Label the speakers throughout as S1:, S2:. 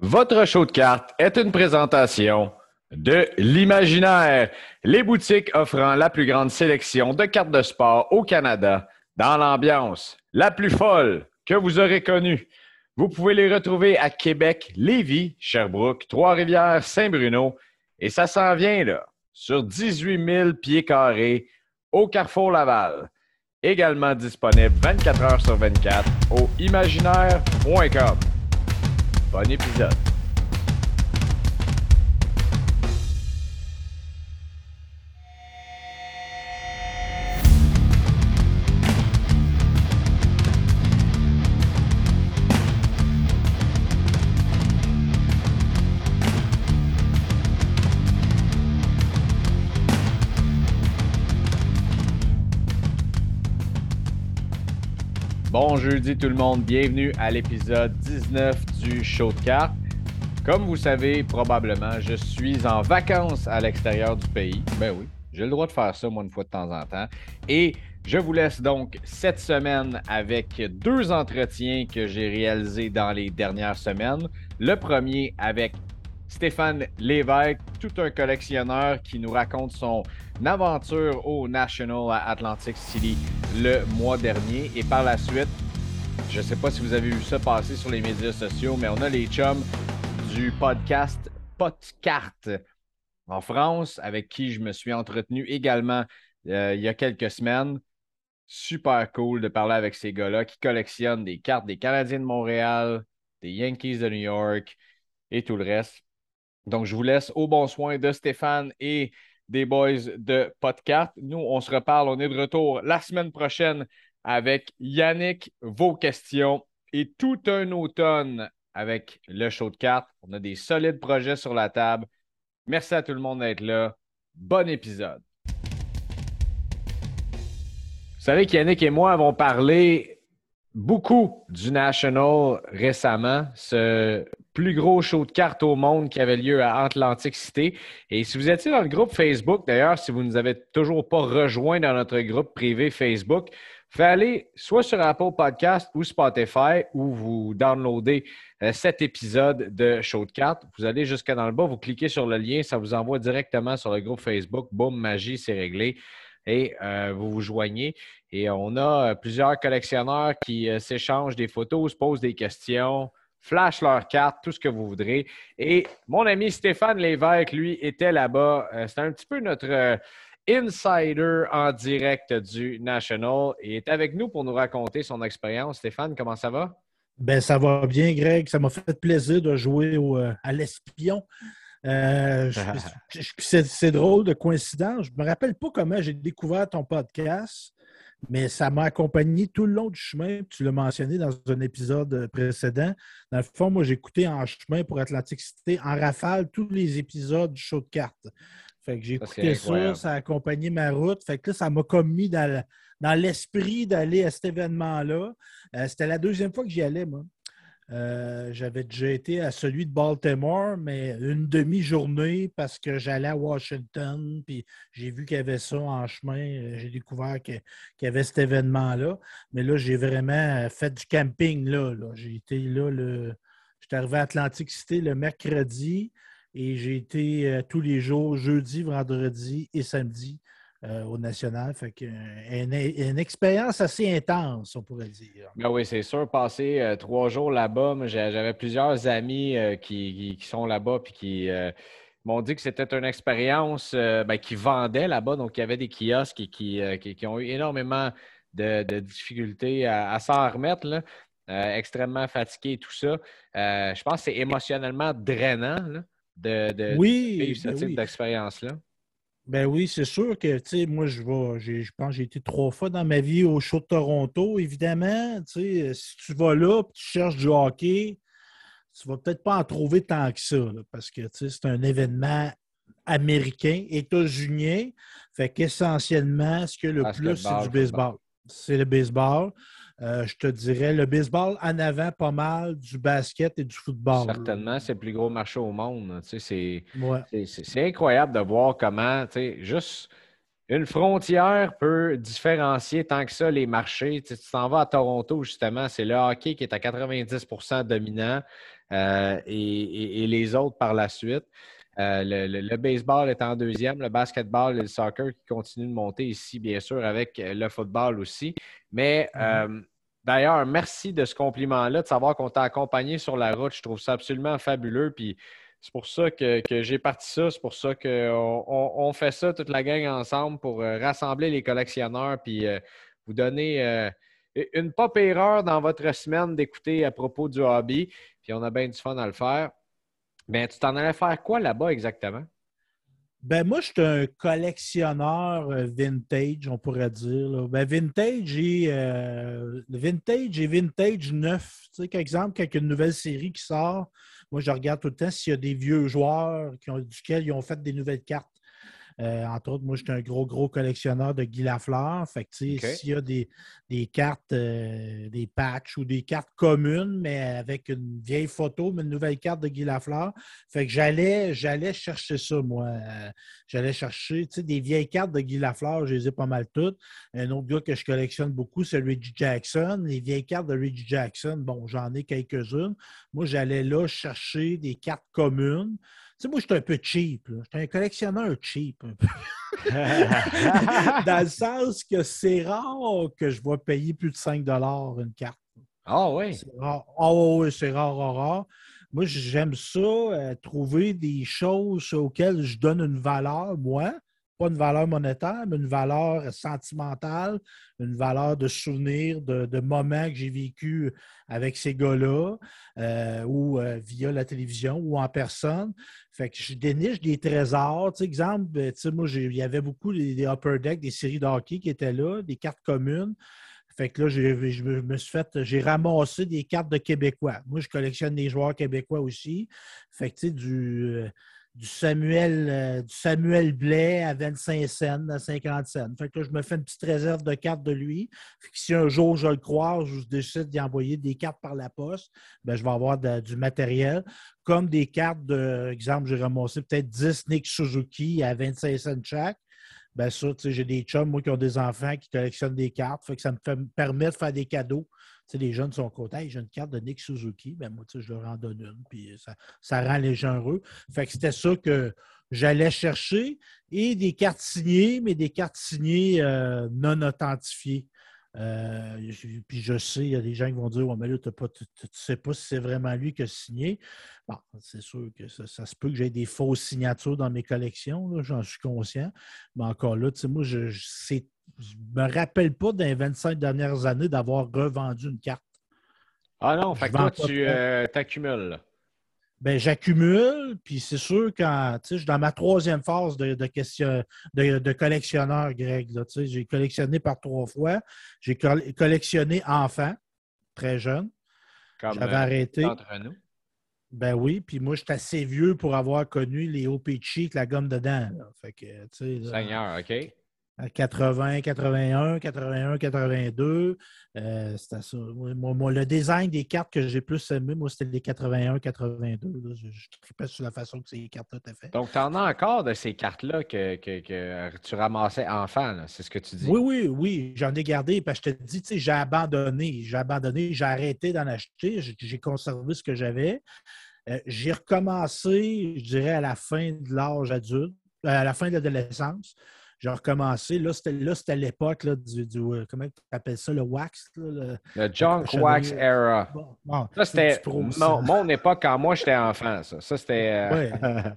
S1: Votre show de cartes est une présentation de l'imaginaire, les boutiques offrant la plus grande sélection de cartes de sport au Canada dans l'ambiance la plus folle que vous aurez connue. Vous pouvez les retrouver à Québec, Lévis, Sherbrooke, Trois-Rivières, Saint-Bruno et ça s'en vient là, sur 18 000 pieds carrés au Carrefour Laval. Également disponible 24 heures sur 24 au imaginaire.com. Bon épisode. Bon jeudi tout le monde, bienvenue à l'épisode 19 du Show de cartes. Comme vous savez probablement, je suis en vacances à l'extérieur du pays. Ben oui, j'ai le droit de faire ça moi une fois de temps en temps. Et je vous laisse donc cette semaine avec deux entretiens que j'ai réalisés dans les dernières semaines. Le premier avec Stéphane Lévesque, tout un collectionneur qui nous raconte son aventure au National Atlantic City le mois dernier. Et par la suite, je ne sais pas si vous avez vu ça passer sur les médias sociaux, mais on a les chums du podcast Podcart en France, avec qui je me suis entretenu également euh, il y a quelques semaines. Super cool de parler avec ces gars-là qui collectionnent des cartes des Canadiens de Montréal, des Yankees de New York et tout le reste. Donc, je vous laisse au bon soin de Stéphane et des boys de Podcast. Nous, on se reparle. On est de retour la semaine prochaine avec Yannick, vos questions et tout un automne avec le show de cartes. On a des solides projets sur la table. Merci à tout le monde d'être là. Bon épisode. Vous savez qu'Yannick et moi avons parlé beaucoup du National récemment, ce plus gros show de cartes au monde qui avait lieu à Atlantic City. Et si vous étiez dans le groupe Facebook, d'ailleurs, si vous ne nous avez toujours pas rejoint dans notre groupe privé Facebook, faites aller soit sur Apple Podcast ou Spotify où vous downloadez euh, cet épisode de Show de cartes. Vous allez jusqu'à dans le bas, vous cliquez sur le lien, ça vous envoie directement sur le groupe Facebook. Boum, magie, c'est réglé. Et euh, vous vous joignez. Et on a euh, plusieurs collectionneurs qui s'échangent des photos, se posent des questions flash leur carte, tout ce que vous voudrez. Et mon ami Stéphane Lévesque, lui, était là-bas. C'est un petit peu notre insider en direct du National et est avec nous pour nous raconter son expérience. Stéphane, comment ça va?
S2: Ben, ça va bien, Greg. Ça m'a fait plaisir de jouer euh, à l'espion. Euh, c'est drôle de coïncidence. Je ne me rappelle pas comment j'ai découvert ton podcast, mais ça m'a accompagné tout le long du chemin. Tu l'as mentionné dans un épisode précédent. Dans le fond, moi, j'ai écouté en chemin pour Atlantic City en rafale tous les épisodes du show de cartes. Fait que j'ai écouté ça, ça a accompagné ma route. Fait que là, ça m'a commis dans, dans l'esprit d'aller à cet événement-là. Euh, c'était la deuxième fois que j'y allais, moi. Euh, j'avais déjà été à celui de Baltimore, mais une demi-journée parce que j'allais à Washington, puis j'ai vu qu'il y avait ça en chemin. Euh, j'ai découvert qu'il y avait cet événement-là. Mais là, j'ai vraiment fait du camping là. J'ai été là le. J'étais arrivé à Atlantic City le mercredi. Et j'ai été euh, tous les jours, jeudi, vendredi et samedi euh, au National. Fait que, euh, une, expérience assez intense, on pourrait dire.
S1: Ben oui, c'est sûr. Passer trois jours là-bas, j'avais plusieurs amis qui, sont là-bas puis qui m'ont dit que c'était une expérience ben, qui vendait là-bas. Donc, il y avait des kiosques qui, qui, ont eu énormément de, difficultés à, s'en remettre. Là. extrêmement fatigués et tout ça. je pense que c'est émotionnellement drainant. Là de,
S2: oui,
S1: vivre ce ben type d'expérience-là?
S2: Ben oui, c'est sûr que, tu sais, moi, je vais, je pense que j'ai été trois fois dans ma vie au show de Toronto, évidemment. Tu sais, si tu vas là et tu cherches du hockey, tu vas peut-être pas en trouver tant que ça, parce que, tu sais, c'est un événement américain, états-unien. Fait qu'essentiellement, ce que le plus, c'est du baseball. C'est le baseball. Euh, je te dirais le baseball en avant pas mal du basket et du football.
S1: Certainement, c'est le plus gros marché au monde. c'est incroyable de voir comment, juste une frontière peut différencier tant que ça les marchés. Tu t'en vas à Toronto, justement, c'est le hockey qui est à 90% dominant euh, et, les autres par la suite. Euh, le, baseball est en deuxième, le basketball et le soccer qui continuent de monter ici, bien sûr, avec le football aussi. Mais mm-hmm. euh, d'ailleurs, merci de ce compliment-là, de savoir qu'on t'a accompagné sur la route. Je trouve ça absolument fabuleux. Puis c'est pour ça que, j'ai parti ça. C'est pour ça qu'on on, fait ça, toute la gang ensemble, pour euh, rassembler les collectionneurs puis euh, vous donner euh, une pop erreur dans votre semaine d'écouter à propos du hobby. Puis on a bien du fun à le faire. Bien, tu t'en allais faire quoi là-bas exactement?
S2: Ben moi, je suis un collectionneur vintage, on pourrait dire. Ben, vintage et vintage et vintage neuf. Tu sais, par exemple, quand il y a une nouvelle série qui sort, moi, je regarde tout le temps s'il y a des vieux joueurs qui ont, duquel ils ont fait des nouvelles cartes. Euh, entre autres, moi, je suis un gros, gros collectionneur de Guy Lafleur. Fait que, s'il y a des, cartes, euh, des patchs ou des cartes communes, mais avec une vieille photo, mais une nouvelle carte de Guy Lafleur, fait que j'allais, j'allais chercher ça, moi. Euh, j'allais chercher, des vieilles cartes de Guy Lafleur, je les ai pas mal toutes. Un autre gars que je collectionne beaucoup, c'est Reggie Jackson. Les vieilles cartes de Reggie Jackson, bon, j'en ai quelques-unes. Moi, j'allais là chercher des cartes communes sais, moi, je suis un peu cheap. Je suis un collectionneur cheap, un peu. Dans le sens que c'est rare que je vais payer plus de 5 une carte.
S1: Ah oui?
S2: Ah oui, c'est rare, rare, rare. Moi, j'aime ça, euh, trouver des choses auxquelles je donne une valeur, moi, pas une valeur monétaire, mais une valeur sentimentale, une valeur de souvenir, de, moments que j'ai vécu avec ces gars-là, euh, ou euh, via la télévision, ou en personne. Fait que je déniche des trésors. Tu sais, exemple, ben, moi, il y avait beaucoup des, upper deck, des séries de hockey qui étaient là, des cartes communes. Fait que là, je me suis fait, j'ai ramassé des cartes de Québécois. Moi, je collectionne des joueurs québécois aussi. Fait que, tu sais, du, euh, du Samuel, euh, du Samuel Blais à 25 cents, à 50 cents. Fait que là, je me fais une petite réserve de cartes de lui. Fait que si un jour je le croise, je décide d'y envoyer des cartes par la poste, ben, je vais avoir du matériel. Comme des cartes, de, exemple, j'ai ramassé peut-être 10 Nick Suzuki à 25 cents chaque. Ben ça, j'ai des chums, moi, qui ont des enfants qui collectionnent des cartes. Fait que ça me permet de faire des cadeaux sais, les jeunes sont contents. J'ai une carte de Nick Suzuki. Ben, moi, je leur en donne une. Puis ça, ça rend les gens heureux. Fait que c'était ça que j'allais chercher. Et des cartes signées, mais des cartes signées euh, non authentifiées. Euh, puis je sais, il y a des gens qui vont dire Ouais, mais là, tu ne sais pas si c'est vraiment lui qui a signé. Bon, c'est sûr que ça, se peut que j'ai des fausses signatures dans mes collections, j'en suis conscient. Mais encore là, moi, je, c'est je me rappelle pas dans les 25 dernières années d'avoir revendu une carte.
S1: Ah non, fait que toi, tu euh, t'accumules.
S2: Ben, j'accumule, puis c'est sûr quand je suis dans ma troisième phase de, de, collectionneur, Greg. J'ai collectionné par trois fois. J'ai collectionné enfant, très jeune. J'avais euh, arrêté. Entre nous. Ben oui, puis moi, je suis assez vieux pour avoir connu les OPC avec la gomme dedans. Fait que,
S1: Seigneur, OK.
S2: 80, 81, 81, 82. c'était ça. Moi, le design des cartes que j'ai plus aimé, moi, c'était les 81, 82. Je, je tripais sur la façon que ces cartes-là étaient faites.
S1: Donc, tu en as encore de ces cartes-là que, que, tu ramassais enfant, c'est ce que tu dis?
S2: Oui, oui, oui. J'en ai gardé parce que je te dis, tu sais, j'ai abandonné. J'ai abandonné, j'ai arrêté d'en acheter. J'ai conservé ce que j'avais. Euh, j'ai recommencé, je dirais, à la fin de l'âge adulte, à la fin de l'adolescence. J'ai recommencé. Là, c'était l'époque du, du, euh, Comment tu appelles ça, le wax?
S1: le, junk wax era. ça, c'était mon, époque quand moi j'étais enfant. Ça, ça c'était.
S2: Euh,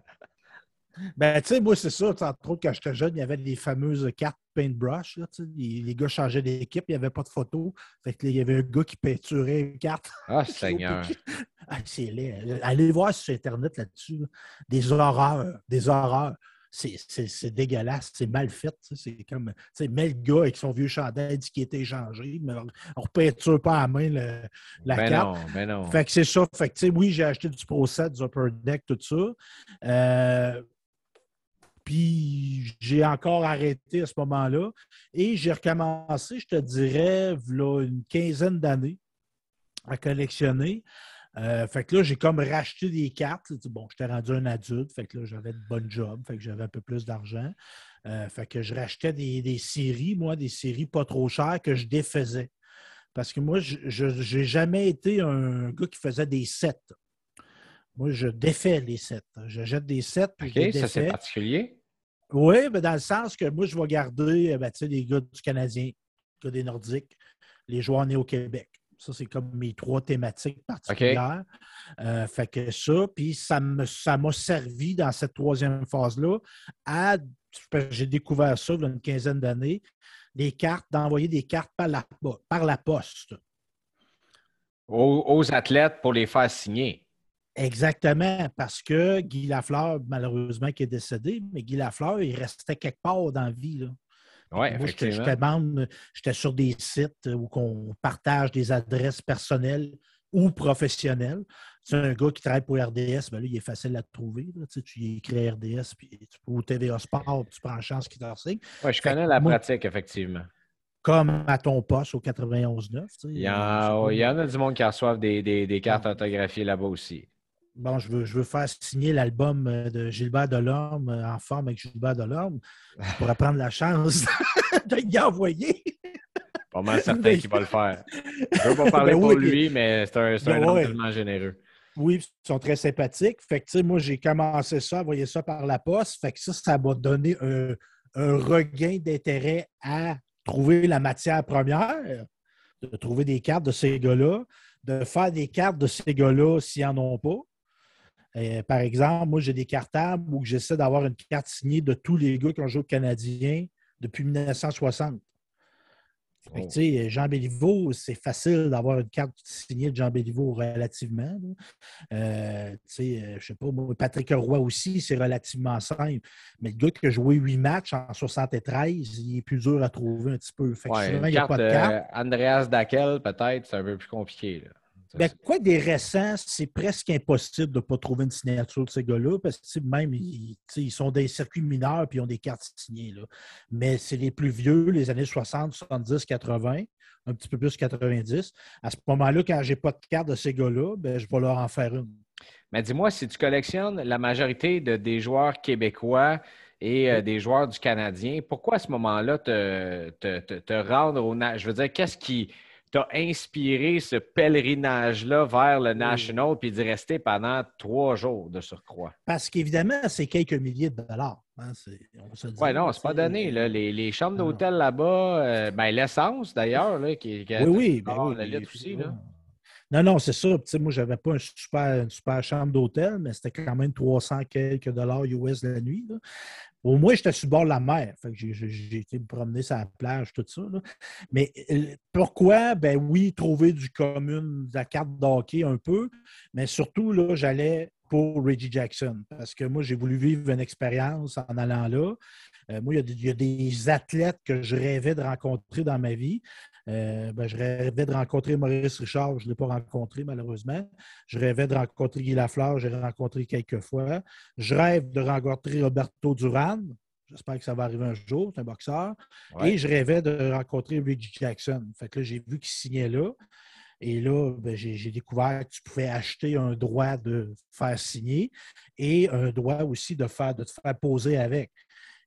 S2: ben, tu sais, moi, c'est ça. Entre autres, quand j'étais jeune, il y avait des fameuses cartes paintbrush. Là, les, les, gars changeaient d'équipe, il n'y avait pas de photos. Fait que, il y avait un gars qui peinturait une carte.
S1: Ah, Seigneur!
S2: ah, c'est laid. Allez voir sur Internet là-dessus. Des horreurs. Des horreurs c'est dégueulasse, c'est mal fait. C'est comme, tu sais, mets le gars avec son vieux chandail dit qu'il était échangé, mais on ne repeinture pas à main la
S1: ben
S2: carte.
S1: Non, ben non.
S2: Fait que c'est ça. Fait que, tu sais, oui, j'ai acheté du Pro du Upper Deck, tout ça. Euh, puis j'ai encore arrêté à ce moment-là. Et j'ai recommencé, je te dirais, là, une quinzaine d'années à collectionner. Euh, fait que là, j'ai comme racheté des cartes. Bon, j'étais rendu un adulte, fait que là, j'avais de bonnes jobs, fait que j'avais un peu plus d'argent. Euh, fait que je rachetais des, séries, moi, des séries pas trop chères que je défaisais. Parce que moi, je n'ai jamais été un gars qui faisait des sets. Moi, je défais les sets. Je jette des sets.
S1: OK, ça c'est particulier.
S2: Oui, mais dans le sens que moi, je vais garder euh, ben, les gars du Canadien, les gars des Nordiques, les joueurs nés au Québec. Ça, c'est comme mes trois thématiques particulières. Euh, fait que ça, puis ça m'a ça servi dans cette troisième phase-là à. J'ai découvert ça il y a une quinzaine d'années, des cartes, d'envoyer des cartes par la, par la poste.
S1: Aux, athlètes pour les faire signer.
S2: Exactement, parce que Guy Lafleur, malheureusement, qui est décédé, mais Guy Lafleur, il restait quelque part dans la vie. Là.
S1: Oui,
S2: effectivement. J'étais sur des sites où on partage des adresses personnelles ou professionnelles. C'est un gars qui travaille pour RDS, ben là, il est facile à trouver. Tu, sais, tu écris RDS, puis tu au TVA Sport, tu prends chance qu'il te signe.
S1: Oui, je connais la pratique, effectivement.
S2: Comme à ton poste au 91.9.
S1: il, y en, il y en a du monde qui reçoivent des, des, cartes autographiées là-bas aussi.
S2: Bon, je veux, je veux faire signer l'album euh, de Gilbert Delorme euh, en forme avec Gilbert Delorme. Je pourrais prendre la chance de y envoyer.
S1: Pas mal certain qu'il va le faire. Je ne veux pas parler ben pour lui, mais c'est un, ben homme tellement généreux.
S2: Oui, ils sont très sympathiques. Fait que, moi, j'ai commencé ça, envoyer ça par la poste. Fait que ça, ça m'a donné un, un regain d'intérêt à trouver la matière première, de trouver des cartes de ces gars-là, de faire des cartes de ces gars-là s'ils n'en ont pas. Euh, par exemple, moi, j'ai des cartables où j'essaie d'avoir une carte signée de tous les gars qui ont joué au Canadien depuis 1960. Jean Béliveau, c'est facile d'avoir une carte signée de Jean Béliveau relativement. Euh, euh, je sais pas, Patrick Roy aussi, c'est relativement simple. Mais le gars qui a joué huit matchs en 73, il est plus dur à trouver un petit peu.
S1: Fait il n'y a pas de carte. Andreas Dackel, peut-être, c'est un peu plus compliqué.
S2: Ben, quoi des récents, c'est presque impossible de ne pas trouver une signature de ces gars-là, parce que même ils, ils, sont des circuits mineurs et ils ont des cartes signées. Là. Mais c'est les plus vieux, les années 60, 70, 80, un petit peu plus 90. À ce moment-là, quand je n'ai pas de carte de ces gars-là, ben, je vais leur en faire une.
S1: Mais dis-moi, si tu collectionnes la majorité de, des joueurs québécois et euh, des joueurs du Canadien, pourquoi à ce moment-là te, te, te, te rendre au. Je veux dire, qu'est-ce qui t'as inspiré ce pèlerinage-là vers le National puis d'y rester pendant trois jours de surcroît?
S2: Parce qu'évidemment, c'est quelques milliers de dollars. Hein,
S1: oui, non, c'est pas donné. Là. Les, les, chambres d'hôtel là-bas, euh, ben, l'essence d'ailleurs, qui,
S2: qui oui, oui, ben oui, la aussi. Là. Non, non, c'est ça. moi, je n'avais pas super, une super chambre d'hôtel, mais c'était quand même 300 quelques dollars US la nuit. Au moins, j'étais sur le bord de la mer. j'ai, été me promener sur la plage, tout ça. Mais euh, pourquoi? Ben oui, trouver du commun, de la carte d'hockey un peu, mais surtout, là, j'allais pour Reggie Jackson. Parce que moi, j'ai voulu vivre une expérience en allant là. Euh, moi, il y, a des athlètes que je rêvais de rencontrer dans ma vie. Euh, ben, je rêvais de rencontrer Maurice Richard, je ne l'ai pas rencontré malheureusement. Je rêvais de rencontrer Guy Lafleur, j'ai rencontré quelques fois. Je rêve de rencontrer Roberto Duran. J'espère que ça va arriver un jour, c'est un boxeur. Et je rêvais de rencontrer Reggie Jackson. Fait que là, j'ai vu qu'il signait là. Et là, ben, j'ai découvert que tu pouvais acheter un droit de faire signer et un droit aussi de, faire, de te faire poser avec.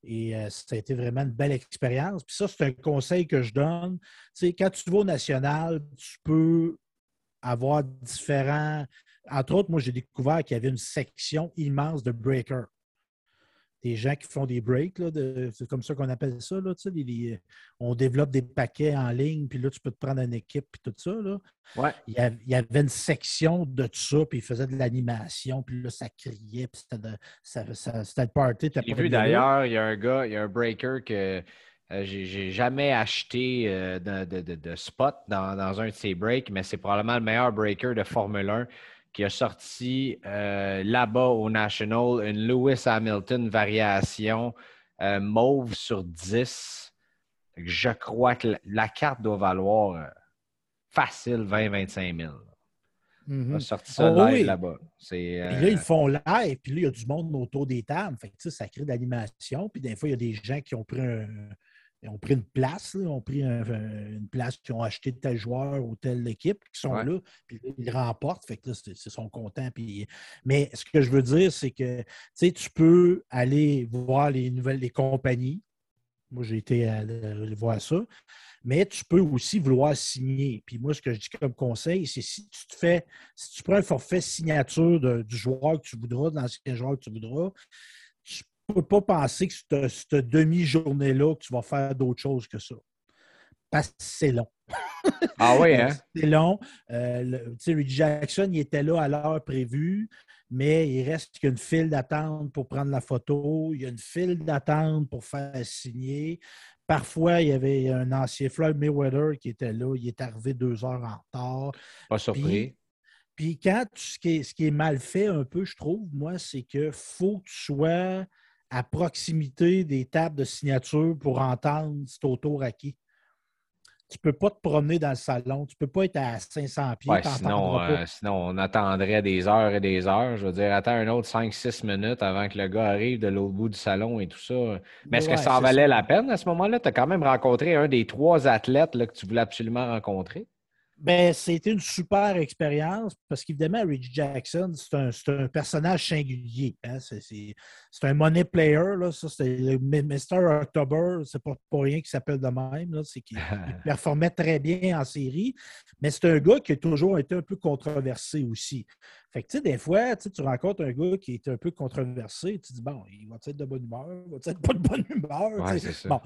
S2: Et euh, ça a été vraiment une belle expérience. Puis ça, c'est un conseil que je donne. Tu sais, quand tu vas au national, tu peux avoir différents. Entre autres, moi, j'ai découvert qu'il y avait une section immense de breakers des gens qui font des breaks, c'est comme ça qu'on appelle ça. Là, on développe des paquets en ligne, puis là, tu peux te prendre une équipe, puis tout ça. Là.
S1: Ouais.
S2: Il, y avait, une section de tout ça, puis ils faisaient de l'animation, puis là, ça criait, puis c'était le party.
S1: J'ai vu d'ailleurs, il y a un gars, il y a un breaker que euh, j'ai jamais acheté euh, de, spot dans, dans, un de ces breaks, mais c'est probablement le meilleur breaker de Formule 1 qui a sorti euh, là-bas au National une Lewis Hamilton variation euh, mauve sur 10. Je crois que la, carte doit valoir euh, facile 20-25 000. Il a sorti ça oh live là-bas.
S2: Puis là, ils font live, puis là, il y a du monde autour des tables. Fait que, ça crée de l'animation. Puis des fois, il y a des gens qui ont pris un, ont pris une place, ils ont pris une place, qui ont acheté tel joueur ou telle équipe, qui sont là, puis ils remportent, fait que là, ils sont contents. Puis... Mais ce que je veux dire, c'est que tu peux aller voir les nouvelles, les compagnies, Moi, j'ai été à voir ça. Mais tu peux aussi vouloir signer. Puis moi, ce que je dis comme conseil, c'est si tu te fais, si tu prends un forfait signature du joueur que tu voudras, de l'ancien joueur que tu voudras, peux pas penser que cette, cette demi-journée-là, que tu vas faire d'autres choses que ça. Parce que c'est long.
S1: Ah oui, hein?
S2: c'est long. Euh, Reggie Jackson, il était là à l'heure prévue mais il reste qu'une file d'attente pour prendre la photo, il y a une file d'attente pour faire signer. Parfois, il y avait un ancien Floyd Mayweather qui était là, il est arrivé deux heures en retard.
S1: Pas surpris.
S2: Puis, quand ce qui, est, ce qui est mal fait un peu, je trouve, moi, c'est qu'il faut que tu sois à proximité des tables de signature pour entendre cet autour acquis tu ne peux pas te promener dans le salon. Tu ne peux pas être à 500 pieds.
S1: sinon, euh, sinon, on attendrait des heures et des heures. Je veux dire, attends un autre 5-6 minutes avant que le gars arrive de l'autre bout du salon et tout ça. Mais est-ce que ça en valait la peine à ce moment-là? Tu as quand même rencontré un des trois athlètes là, que tu voulais absolument rencontrer.
S2: Ben, c'était une super expérience parce qu'évidemment, Reggie Jackson, c'est un, personnage singulier. Hein? C'est un money player. Là. Ça, c'est Mr. October. C'est pas pour rien qu'il s'appelle de même. C'est qu'il performait très bien en série. Mais c'est un gars qui a toujours été un peu controversé aussi. Fait que, tu sais, des fois, tu rencontres un gars qui est un peu controversé, tu dis, bon, il va être de bonne humeur, il va être pas de bonne humeur. bon.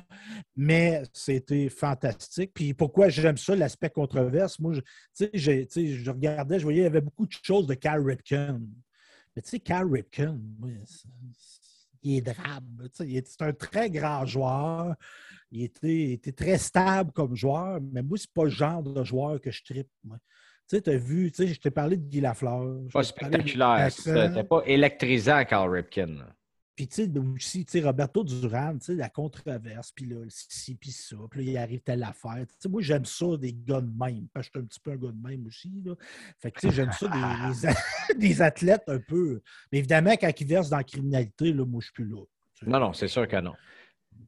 S2: Mais c'était fantastique. Puis pourquoi j'aime ça, l'aspect controverse? Moi, tu sais, je regardais, je voyais, il y avait beaucoup de choses de Cal Ripken. Mais tu sais, Cal Ripken, il est drabe. C'est un très grand joueur. Il était, était, très stable comme joueur, mais moi, c'est pas le genre de joueur que je tripe. Tu sais, tu as vu, tu sais, je t'ai parlé de Guy Lafleur.
S1: Pas spectaculaire. C'était pas électrisant, Carl Ripken.
S2: Puis, tu sais, aussi, tu sais, Roberto Duran, tu sais, la controverse, puis là, ci, puis ça, puis là, il arrive telle affaire. Tu sais, moi, j'aime ça, des gars de même, parce que je suis un petit peu un gars de même aussi, là. Fait que, tu sais, j'aime ça, des, des, athlètes un peu. Mais évidemment, quand ils versent dans la criminalité, là, moi, je suis plus là.
S1: Non, non, c'est sûr que non.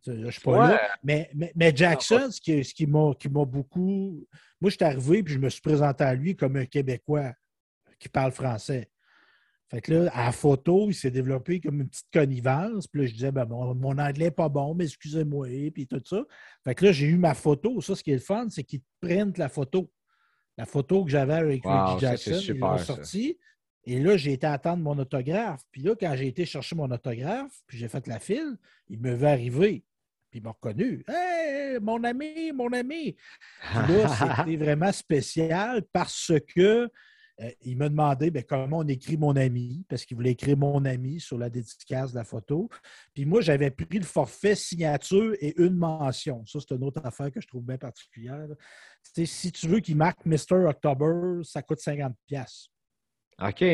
S2: Je suis pas là. Mais, mais, Jackson, ce qui, ce qui m'a beaucoup. Moi, je suis arrivé puis je me suis présenté à lui comme un Québécois qui parle français. Fait que là, à la photo, il s'est développé comme une petite connivence. Puis là, je disais, ben, mon, anglais n'est pas bon, mais excusez-moi, puis tout ça. Fait que là, j'ai eu ma photo. Ça, ce qui est le fun, c'est qu'ils prennent la photo. La photo que j'avais avec Reggie Jackson, ils l'ont sorti. Et là, j'ai été attendre mon autographe. Puis là, quand j'ai été chercher mon autographe, puis j'ai fait la file, il me veut arriver. Puis il m'a reconnu. Hey, mon ami, mon ami! Puis là, c'était vraiment spécial parce que euh, il m'a demandé ben, comment on écrit mon ami, parce qu'il voulait écrire mon ami sur la dédicace de la photo. Puis moi, j'avais pris le forfait signature et une mention. Ça, c'est une autre affaire que je trouve bien particulière. Si tu veux qu'il marque Mr. October, ça coûte 50$.
S1: OK.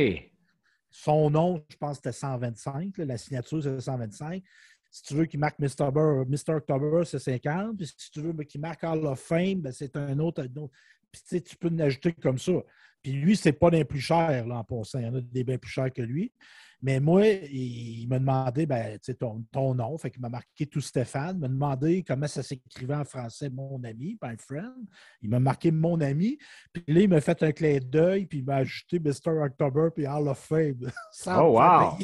S2: Son nom, je pense c'était 125. la signature, c'est 125. Si tu veux qu'il marque Mr. October, c'est 50. Puis si tu veux qu'il marque Hall of Fame, ben, c'est un autre. Puis tu peux en ajouter comme ça. Puis lui, c'est pas des plus cher là, en passant. Il y en a des bien plus chers que lui. Mais moi, il, m'a demandé ben, ton, ton nom. Fait qu'il m'a marqué tout Stéphane. Il m'a demandé comment ça s'écrivait en français, mon ami, my friend. Il m'a marqué mon ami. Puis là, il m'a fait un clin d'œil, puis il m'a ajouté Mr. October, puis Hall of Fame.
S1: oh, wow!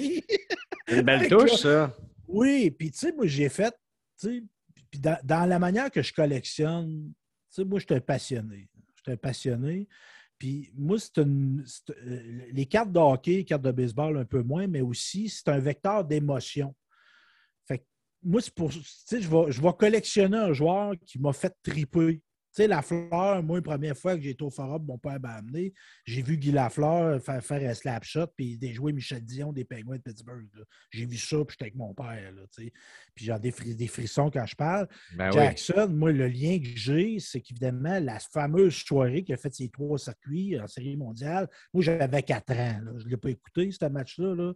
S1: une belle touche, ça.
S2: Oui, puis tu sais, moi, j'ai fait, tu sais, puis dans, dans, la manière que je collectionne, tu sais, moi, j'étais passionné. J'étais passionné. Puis moi, c'est une, euh, les cartes de hockey, les cartes de baseball un peu moins, mais aussi c'est un vecteur d'émotion. Fait que moi, c'est pour. Tu sais, je vais, je vais collectionner un joueur qui m'a fait triper. Tu sais, Lafleur, moi, la première fois que j'ai été au forum, mon père m'a amené, j'ai vu Guy Lafleur faire, faire un slap shot puis jouer Michel Dion des Penguins de Pittsburgh. J'ai vu ça, puis j'étais avec mon père. Là, puis j'ai des, des, frissons quand je parle. Ben Jackson, moi, le lien que j'ai, c'est qu'évidemment, la fameuse soirée qui a fait ses trois circuits en série mondiale, moi, j'avais quatre ans. Je ne l'ai pas écouté, ce match-là. Là.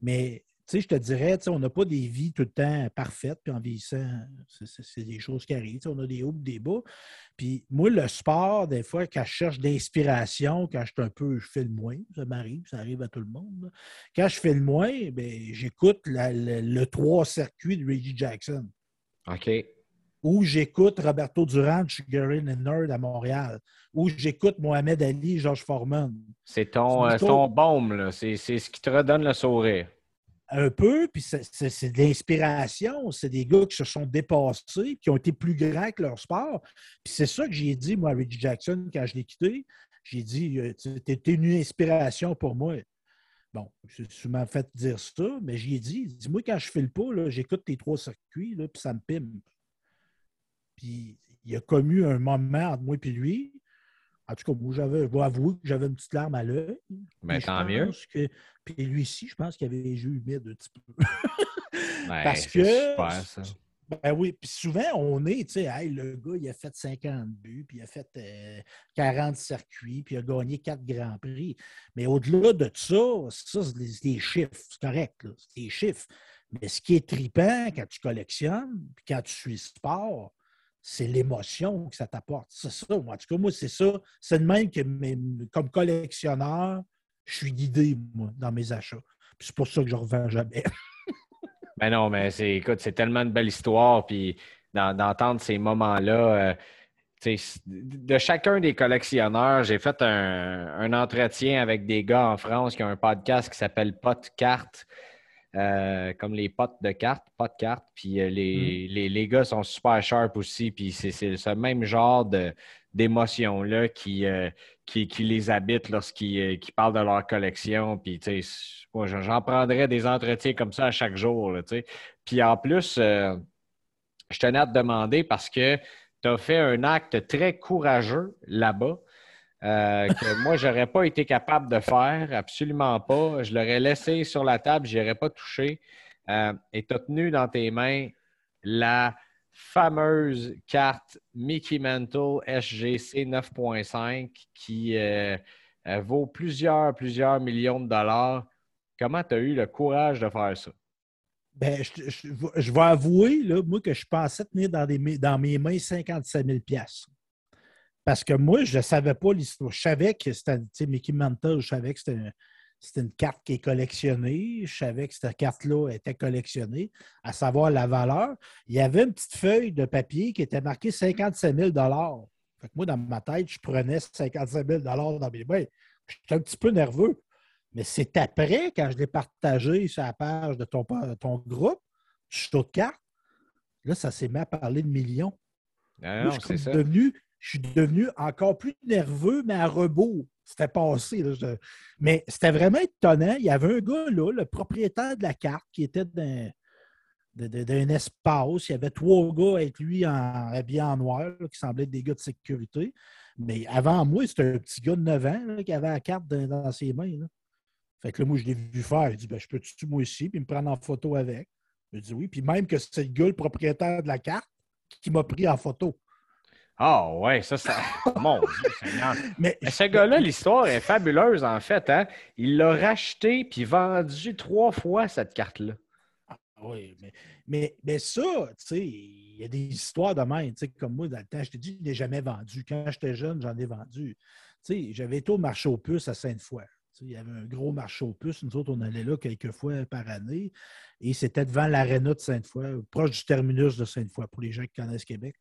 S2: Mais sais, je te dirais, on n'a pas des vies tout le temps parfaites, puis en vieillissant, c'est des choses qui arrivent. On a des hauts des bas. Puis moi, le sport, des fois, quand je cherche d'inspiration, quand je suis un peu, je fais le moins, ça m'arrive, ça arrive à tout le monde. Quand je fais le moins, ben, j'écoute le, trois circuits de Reggie Jackson.
S1: OK.
S2: Ou j'écoute Roberto Durant, Sugar and Nerd à Montréal. Ou j'écoute Mohamed Ali, Georges Foreman.
S1: C'est ton, euh, ton baume, c'est ce qui te redonne le sourire.
S2: Un peu, puis c'est de l'inspiration. C'est des gars qui se sont dépassés, qui ont été plus grands que leur sport. Puis c'est ça que j'ai dit, moi, à Jackson, quand je l'ai quitté. J'ai dit, euh, tu une inspiration pour moi. Bon, je m'as fait dire ça, mais j'y ai dit, dis-moi, quand je fais le pas, j'écoute tes trois circuits, puis ça me pime. Puis il a commu un moment entre moi et lui. En tout cas, moi, j'avais, je dois avouer que j'avais une petite larme à l'œil.
S1: Mais, tant mieux.
S2: Que, puis lui aussi, je pense qu'il avait les yeux humides un petit peu. Parce que. Super, ça. Ben oui, puis souvent, on est, tu sais, hey, le gars, il a fait 50 buts, puis il a fait 40 euh, circuits, puis il a gagné 4 grands prix. Mais au-delà de ça, ça, c'est des, chiffres, c'est correct, c'est des chiffres. Mais ce qui est tripant quand tu collectionnes, puis quand tu suis sport, c'est l'émotion que ça t'apporte. C'est ça, moi. En tout cas, moi, c'est ça. C'est de même que, comme collectionneur, je suis guidé, moi, dans mes achats. c'est pour ça que je ne revends jamais.
S1: Ben non, mais c'est, écoute, c'est tellement une belle histoire. Puis d'entendre ces moments-là, euh, de chacun des collectionneurs, j'ai fait un, entretien avec des gars en France qui ont un podcast qui s'appelle Pot Carte. Euh, comme les potes de cartes, pas de cartes. Puis euh, mm. les, les, gars sont super sharp aussi. Puis c'est ce même genre d'émotion-là qui, qui, qui, les habite lorsqu'ils parlent de leur collection. Puis sais, j'en prendrais des entretiens comme ça à chaque jour. Puis en plus, euh, je tenais à te demander parce que tu as fait un acte très courageux là-bas. Euh, que moi, je n'aurais pas été capable de faire, absolument pas. Je l'aurais laissé sur la table, je aurais pas touché. Euh, et tu as tenu dans tes mains la fameuse carte Mickey Mantle SGC 9.5 qui vaut plusieurs, plusieurs millions de dollars. Comment tu as eu le courage de faire ça?
S2: Ben, je, vais avouer, là, moi, que je pensais tenir dans, dans mes mains 57 000 Parce que moi, je ne savais pas l'histoire. Je savais que c'était, Mickey Mantle, je savais que c'était, une carte qui est collectionnée. Je savais que cette carte-là était collectionnée, à savoir la valeur. Il y avait une petite feuille de papier qui était marquée 57 000 fait que moi, dans ma tête, je prenais 55 000 dans mes mains. J'étais un petit peu nerveux. Mais c'est après, quand je l'ai partagé sur la page de ton, ton groupe, je suis de carte, là, ça s'est mis à parler de millions.
S1: je, suis
S2: devenu, je suis devenu encore plus nerveux, mais à rebours. C'était passé. Mais c'était vraiment étonnant. Il y avait un gars là, le propriétaire de la carte, qui était d'un d'un espace. Il y avait trois gars avec lui en, habillés en noir, qui semblaient être des gars de sécurité. Mais avant moi, c'était un petit gars de 9 ans qui avait la carte dans, ses mains. Fait que là, moi, je l'ai vu faire. Il dit ben, Je peux-tu, moi aussi, puis me prendre en photo avec? Je dis oui. Puis même que c'est le gars, le propriétaire de la carte, qui m'a pris en photo.
S1: Ah ouais, ça, ça. Mon Dieu, Mais, Mais ce gars-là, l'histoire est fabuleuse, en fait. Hein? Il l'a racheté puis vendu trois fois cette carte-là.
S2: Ah, oui, mais, mais, mais ça, tu sais, il y a des histoires de même. Tu sais, comme moi, dans le temps, je t'ai dit, je n'ai jamais vendu. Quand j'étais jeune, j'en ai vendu. Tu sais, j'avais été au marché aux puces à Sainte-Foy. Il y avait un gros marché aux puces. Nous autres, on allait là quelques fois par année. Et c'était devant l'aréna de Sainte-Foy, proche du terminus de Sainte-Foy, pour les gens qui connaissent Québec.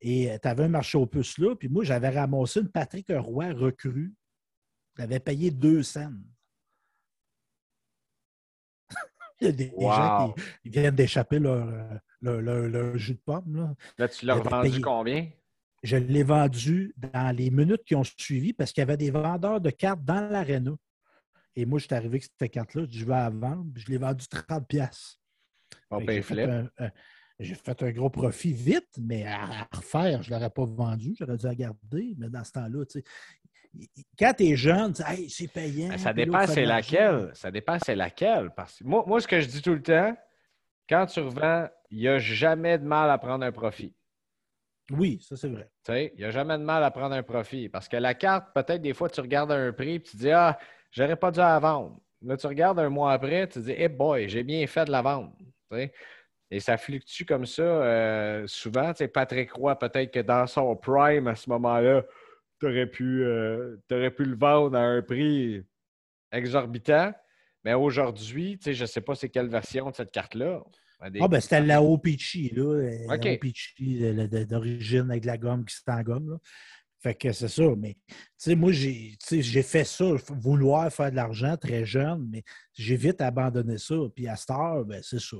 S2: Et euh, tu avais un marché aux puces là. Puis moi, j'avais ramassé une Patrick Roy recrue. J'avais payé deux cents. Il y a des, gens qui viennent d'échapper leur, euh, leur, jus de pomme. Là,
S1: là tu l'as vendu combien?
S2: Je l'ai vendu dans les minutes qui ont suivi parce qu'il y avait des vendeurs de cartes dans l'aréna. Et moi, je suis arrivé avec cette carte-là, je vais à vendre, je l'ai vendu 30 pièces. j'ai fait, un gros profit vite, mais à, refaire, je ne l'aurais pas vendu, j'aurais dû la garder. Mais dans ce temps-là, tu sais, quand tu es jeune, tu hey, c'est payant.
S1: Ça dépend c'est laquelle. Ça dépend c'est laquelle. Parce que moi, moi, ce que je dis tout le temps, quand tu revends, il n'y a jamais de mal à prendre un profit.
S2: Oui, ça c'est vrai.
S1: Il n'y a jamais de mal à prendre un profit. Parce que la carte, peut-être des fois, tu regardes un prix et tu dis Ah, j'aurais pas dû la vendre. Là, tu regardes un mois après, tu dis Hey boy, j'ai bien fait de la vendre. Et ça fluctue comme ça euh, souvent. Patrick Roy, peut-être que dans son prime à ce moment-là, tu aurais, euh, pu le vendre à un prix exorbitant. Mais aujourd'hui, je ne sais pas c'est quelle version de cette carte-là.
S2: Ah, ben c'était la OPC, là. Euh, la OPC d'origine avec la gomme qui gomme, Là. Fait que c'est ça. Mais, tu sais, moi, j'ai fait ça, vouloir faire de l'argent très jeune, mais j'ai vite abandonné ça. Puis à Star, ben, c'est ça.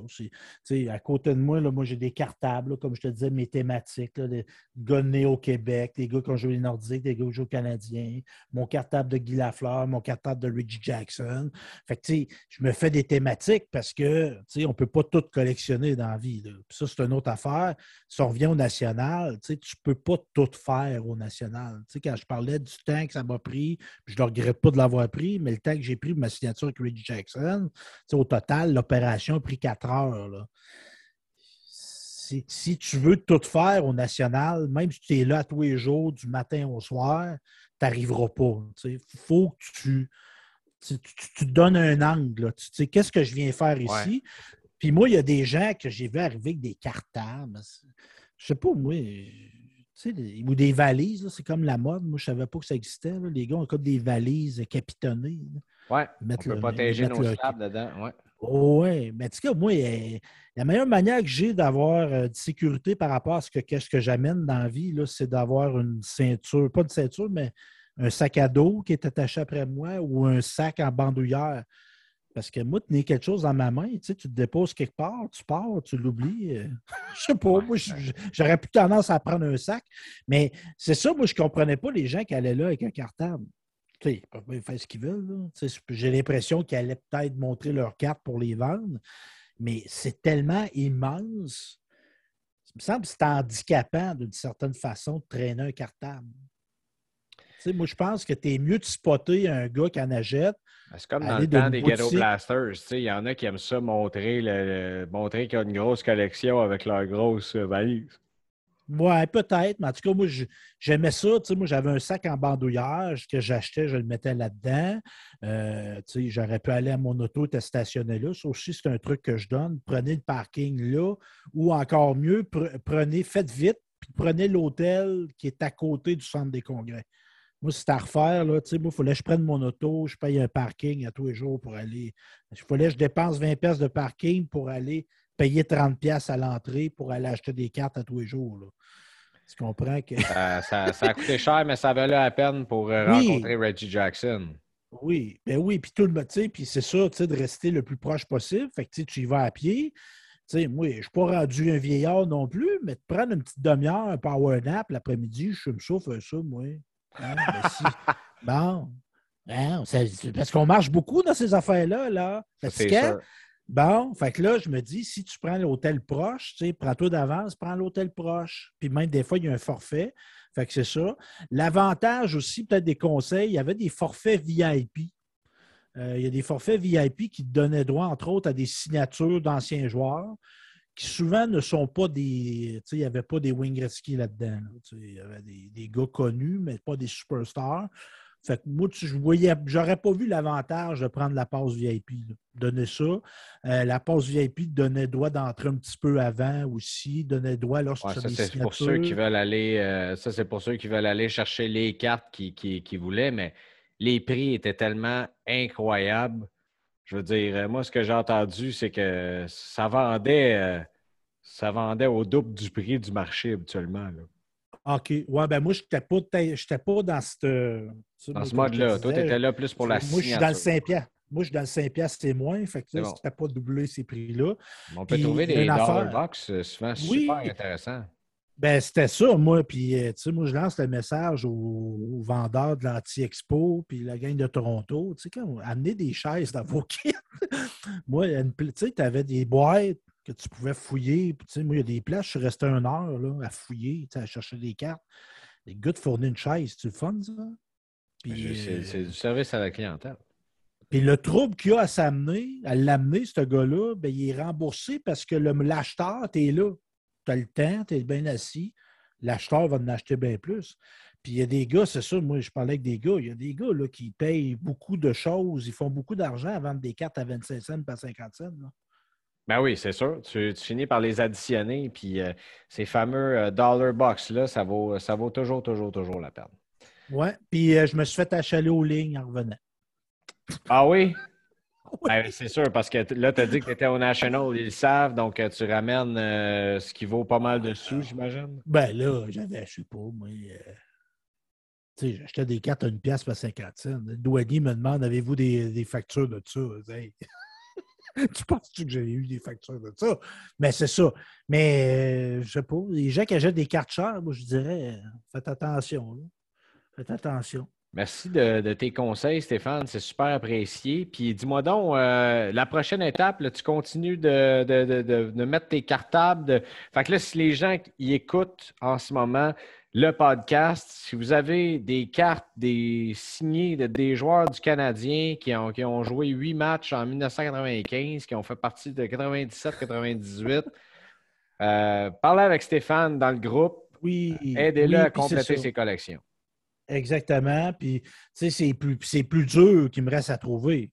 S2: à côté de moi, là, moi j'ai des cartables, comme je te disais, mes thématiques, là, des gars nés au Québec, des gars qui ont joué les Nordiques, des gars qui ont joué aux Canadiens, mon cartable de Guy Lafleur, mon cartable de Reggie Jackson. Fait que, je me fais des thématiques parce que on ne peut pas tout collectionner dans la vie. ça, c'est une autre affaire. Si on revient au national, tu ne peux pas tout faire au national. quand je parlais du temps que ça m'a pris, je ne regrette pas de l'avoir pris, mais le temps que j'ai pris pour ma signature avec Reggie Jackson, au total, l'opération a pris quatre heures. Si, tu veux tout faire au national, même si tu es là tous les jours, du matin au soir, tu n'arriveras pas. Il faut que tu, tu, te donnes un angle. Tu sais, qu'est-ce que je viens faire ici? Puis moi, il y a des gens que j'ai vu arriver avec des cartables. Je sais pas, moi, ou des valises, c'est comme la mode. Moi, je ne savais pas que ça existait. Les gars ont comme des valises capitonnées.
S1: Oui, on peut protéger nos slabs dedans. Ouais.
S2: Oui, mais en tout cas, moi, la meilleure manière que j'ai d'avoir euh, de sécurité par rapport à ce que, ce que j'amène dans la vie, c'est d'avoir une ceinture, pas de ceinture, mais un sac à dos qui est attaché après moi ou un sac en bandoulière. Parce que moi, tenir quelque chose dans ma main, tu, sais, tu te déposes quelque part, tu pars, tu l'oublies. Je euh, je sais pas, moi, j'aurais plus tendance à prendre un sac. Mais c'est ça, moi, je ne comprenais pas les gens qui allaient là avec un cartable. Ils peuvent faire ce qu'ils veulent. J'ai l'impression qu'ils allaient peut-être montrer leur carte pour les vendre, mais c'est tellement immense. Il me semble que c'est handicapant d'une certaine façon de traîner un cartable. moi, je pense que tu es mieux de spotter un gars qui en achète.
S1: Ben, c'est comme dans le temps des Ghetto Blasters. Il y en a qui aiment ça montrer, le, montrer qu'ils ont une grosse collection avec leur grosse valise.
S2: Oui, peut-être, mais en tout cas, moi, j'aimais ça. moi, j'avais un sac en bandouillage que j'achetais, je le mettais là-dedans. Euh, j'aurais pu aller à mon auto, et stationné là. Ça aussi, c'est un truc que je donne. Prenez le parking là, ou encore mieux, prenez, faites vite, puis prenez l'hôtel qui est à côté du centre des congrès. Moi, c'est à refaire. Là, moi, il fallait que je prenne mon auto, je paye un parking à tous les jours pour aller. Il fallait que je dépense 20 pièces de parking pour aller payer 30 pièces à l'entrée pour aller acheter des cartes à tous les jours. Là. Tu comprends que.
S1: ça, a coûté cher, mais ça valait la peine pour euh, rencontrer Reggie Jackson.
S2: Oui, ben oui, puis tout le monde, puis c'est ça, de rester le plus proche possible. Fait que tu y vas à pied. sais, moi, je ne suis pas rendu un vieillard non plus, mais de prendre une petite demi-heure, un power nap l'après-midi, je me chauffe ça, moi. Hein, ben bon. Hein, parce qu'on marche beaucoup dans ces affaires-là. Là. C'est sûr. Bon, fait que là, je me dis, si tu prends l'hôtel proche, tu sais, prends-toi d'avance, prends l'hôtel proche. Puis même des fois, il y a un forfait. Fait que c'est ça. L'avantage aussi, peut-être des conseils, il y avait des forfaits VIP. Euh, il y a des forfaits VIP qui donnaient droit, entre autres, à des signatures d'anciens joueurs qui souvent ne sont pas des. Il n'y avait pas des Wing là-dedans. il y avait des, gars connus, mais pas des superstars. Fait que moi, je voyais, j'aurais pas vu l'avantage de prendre la passe VIP. Donner ça. Euh, la passe VIP donnait droit d'entrer un petit peu avant aussi, donnait droit lorsque
S1: ouais, ça, c'est pour ceux qui veulent aller. Euh, ça, c'est pour ceux qui veulent aller chercher les cartes qu'ils qui, voulaient, mais les prix étaient tellement incroyables. Je veux dire, euh, moi, ce que j'ai entendu, c'est que ça vendait, ça vendait au double du prix du marché habituellement. Là.
S2: OK. Ouais, ben moi, je n'étais pas, pas, dans cette.
S1: Dans ce mode-là. Toi, tu étais là plus pour la
S2: Moi, je suis dans le 5 piastres. Moi, je suis dans le 5 piastres, c'est moins. Fait que là, bon. pas doubler ces prix-là.
S1: On peut trouver des dollar box euh, souvent super intéressants.
S2: Ben, c'était ça, moi. Puis, euh, tu sais, moi, je lance le message aux, vendeurs de l'Anti-Expo, puis la gang de Toronto. Tu sais, quand amenez des chaises dans vos kits. moi, tu sais, tu avais des boîtes que tu pouvais fouiller. Tu sais, moi, il y a des places, je suis resté une heure là, à fouiller, à chercher des cartes. Les gars te fournissent une chaise, tu le fun, ça?
S1: Euh, c'est du service à la clientèle.
S2: Puis le trouble qu'il a à s'amener, à l'amener, ce gars-là, ben, il est remboursé parce que l'acheteur, tu es là. Tu as le temps, tu es bien assis. L'acheteur va en acheter bien plus. Puis il y a des gars, c'est ça, moi je parlais avec des gars, il y a des gars là, qui payent beaucoup de choses, ils font beaucoup d'argent à vendre des cartes à 25 cents, pas 50 cents.
S1: Ben oui, c'est sûr. Tu, finis par les additionner, puis euh, ces fameux euh, dollar box-là, ça vaut, ça vaut toujours, toujours, toujours la peine.
S2: Oui, puis euh, je me suis fait achaler aux lignes en revenant.
S1: Ah oui? Ben, c'est sûr, parce que là, tu as dit que tu étais au National, ils le savent, donc tu ramènes ce qui vaut pas mal de sous, j'imagine?
S2: Ben là, j'avais, je sais pas, moi, j'achetais des cartes à une pièce 50 cents. Le douanier me demande avez-vous des, factures de ça? Tu penses-tu que j'ai eu des factures de ça? Mais c'est ça. Mais je sais pas, les gens qui achètent des cartes chères, moi je dirais faites attention. Faites attention.
S1: Merci de, tes conseils, Stéphane. C'est super apprécié. Puis dis-moi donc, euh, la prochaine étape, tu continues de, mettre tes cartables. Fait que là, si les gens y écoutent en ce moment le podcast, si vous avez des cartes, des signés de, des joueurs du Canadien qui ont, qui ont joué huit matchs en 1995, qui ont fait partie de 97-98, euh, parlez avec Stéphane dans le groupe.
S2: Oui.
S1: Aidez-le à compléter ses collections.
S2: Exactement. Puis, tu sais, c'est plus, plus dur qu'il me reste à trouver.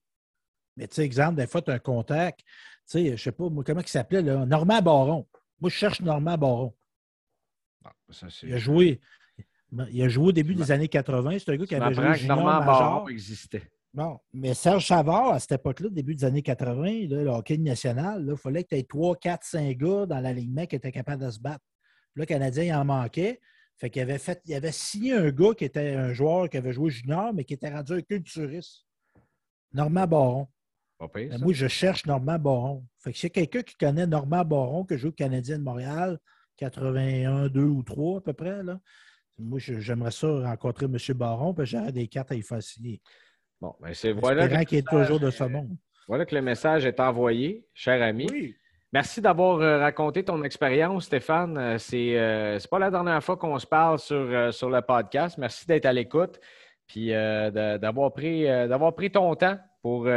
S2: Mais, tu sais, exemple, des fois, tu as un contact. Tu sais, je sais pas, moi, comment il s'appelait, là? Normand Baron. Moi, je cherche Normand Baron. Il a joué. Il a joué au début des années 80. C'est un gars qui avait joué junior Baron
S1: existait.
S2: Bon, mais Serge Savard, à cette époque-là, début des années 80, le hockey national, il fallait que tu aies 3, 4, 5 gars dans l'alignement qui étaient capables de se battre. le Canadien, il en manquait. Fait qu'il avait fait, il avait signé un gars qui était un joueur qui avait joué junior, mais qui était rendu un culturiste. Normand Baron. Ben, moi, je cherche Normand Baron. Fait que c'est quelqu'un qui connaît Normand Baron, qui joue au Canadien de Montréal, 81, 2 ou 3 à peu près. Là. Moi, j'aimerais ça rencontrer M. Baron, puis j'aurais des cartes à signer.
S1: Bon, ben c'est voilà.
S2: qu'il est toujours de ce monde.
S1: Voilà que le message est envoyé, cher ami. Oui. Merci d'avoir euh, raconté ton expérience, Stéphane. Euh, c'est euh, pas la dernière fois qu'on se parle sur, sur le podcast. Merci d'être à l'écoute puis d'avoir pris, pris ton temps pour,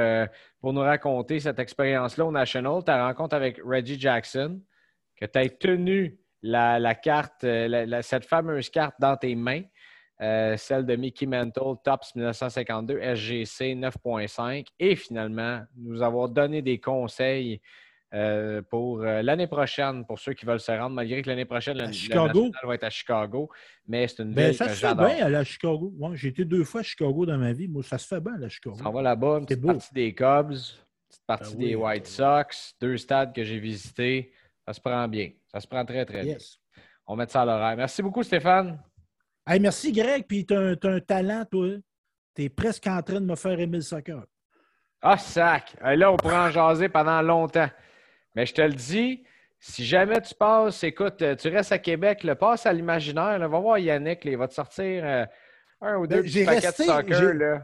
S1: pour nous raconter cette expérience-là au National. Ta rencontre avec Reggie Jackson, que tu as tenu la, carte, cette fameuse carte dans tes mains, celle de Mickey Mantle Tops 1952 SGC 9.5, et finalement nous avoir donné des conseils euh, pour euh, l'année prochaine, pour ceux qui veulent se rendre, malgré que l'année prochaine, le,
S2: Chicago.
S1: va être à Chicago. Mais c'est une
S2: ben,
S1: ville
S2: ça
S1: que
S2: se fait bien à la Chicago. j'ai été deux fois à Chicago dans ma vie. Moi, ça se fait bien à la Chicago.
S1: On va là-bas, une petite partie des Cubs, une petite partie ben des White Sox, deux stades que j'ai visités. Ça se prend bien. Ça se prend très, très bien. On met ça à l'horaire. Merci beaucoup, Stéphane.
S2: merci, Greg. Puis tu as, un talent, toi. Tu es presque en train de me faire aimer le soccer.
S1: Ah, sac! Là, on pourra en jaser pendant longtemps. Mais je te le dis, si jamais tu passes, écoute, euh, tu restes à Québec, le passe à l'imaginaire, va voir Yannick, il va te sortir euh, un ou deux ben, paquets de soccer.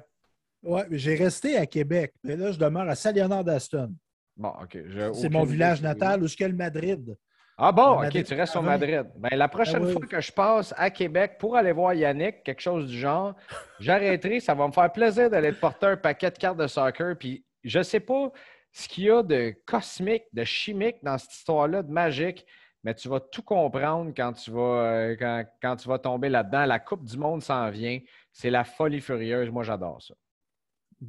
S2: Oui, j'ai resté à Québec. Mais là, je demeure à Saint-Léonard d'Aston.
S1: Bon, OK.
S2: C'est mon village natal où est le Madrid?
S1: Ah bon, OK, tu restes au Madrid. Ben, la prochaine ah fois que je passe à Québec pour aller voir Yannick, quelque chose du genre, j'arrêterai. Ça va me faire plaisir d'aller te porter un paquet de cartes de soccer. Puis je sais pas, ce qu'il y a de cosmique, de chimique dans cette histoire-là, de magique, mais tu vas tout comprendre quand tu vas, euh, quand, tu vas tomber là-dedans. La Coupe du Monde s'en vient. C'est la folie furieuse. Moi, j'adore ça.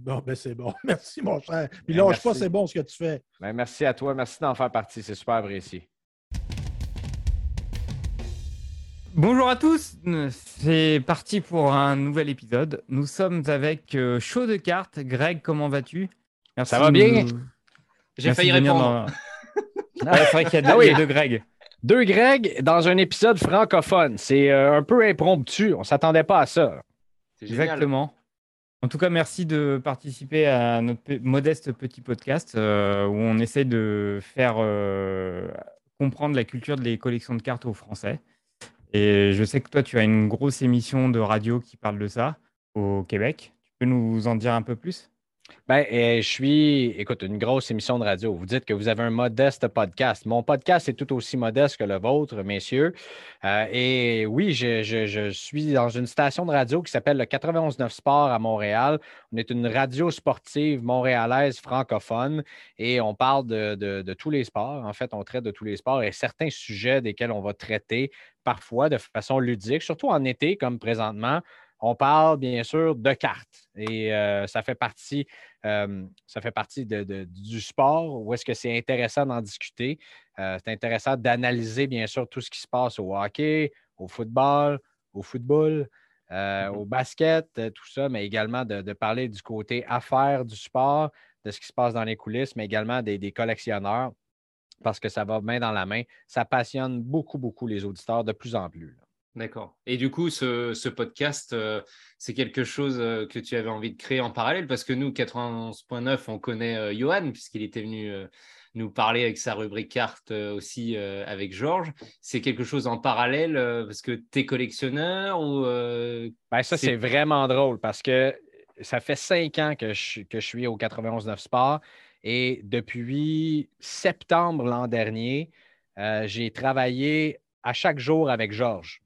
S2: Bon, ben c'est bon. Merci, mon cher. Puis ben, lâche pas, c'est bon ce que tu fais.
S1: Ben, merci à toi. Merci d'en faire partie. C'est super apprécié.
S3: Bonjour à tous, c'est parti pour un nouvel épisode. Nous sommes avec euh, Chaud de cartes. Greg, comment vas-tu?
S1: Ça va bien?
S4: j'ai failli répondre.
S3: c'est vrai qu'il y a ah deux, Greg.
S1: Deux Greg dans un épisode francophone. C'est euh, un peu impromptu. On ne s'attendait pas à ça.
S3: Exactement. En tout cas, merci de participer à notre modeste petit podcast euh, où on essaie de faire euh, comprendre la culture des collections de cartes aux Français. Et je sais que toi, tu as une grosse émission de radio qui parle de ça au Québec. Tu peux nous en dire un peu plus?
S1: Ben, euh, je suis, écoute, une grosse émission de radio. Vous dites que vous avez un modeste podcast. Mon podcast est tout aussi modeste que le vôtre, messieurs. Euh, et oui, je, suis dans une station de radio qui s'appelle le 91.9 Sport à Montréal. On est une radio sportive montréalaise francophone et on parle de, de tous les sports. En fait, on traite de tous les sports et certains sujets desquels on va traiter parfois de façon ludique, surtout en été comme présentement on parle bien sûr de cartes et euh, ça fait partie, euh, ça fait partie du sport où est-ce que c'est intéressant d'en discuter. Euh, c'est intéressant d'analyser bien sûr tout ce qui se passe au hockey, au football, au football, mm-hmm. au basket, tout ça, mais également de, parler du côté affaires du sport, de ce qui se passe dans les coulisses, mais également des, collectionneurs parce que ça va main dans la main. Ça passionne beaucoup, beaucoup les auditeurs de plus en plus.
S4: D'accord. Et du coup, ce, podcast, euh, c'est quelque chose euh, que tu avais envie de créer en parallèle? Parce que nous, 91.9, on connaît euh, Johan puisqu'il était venu nous parler avec sa rubrique carte aussi avec Georges. C'est quelque chose en parallèle parce que tu es collectionneur ou.
S1: Ben, ça, c'est vraiment drôle parce que ça fait cinq ans que je, que je suis au 91.9 Sport et depuis septembre l'an dernier, j'ai travaillé à chaque jour avec Georges.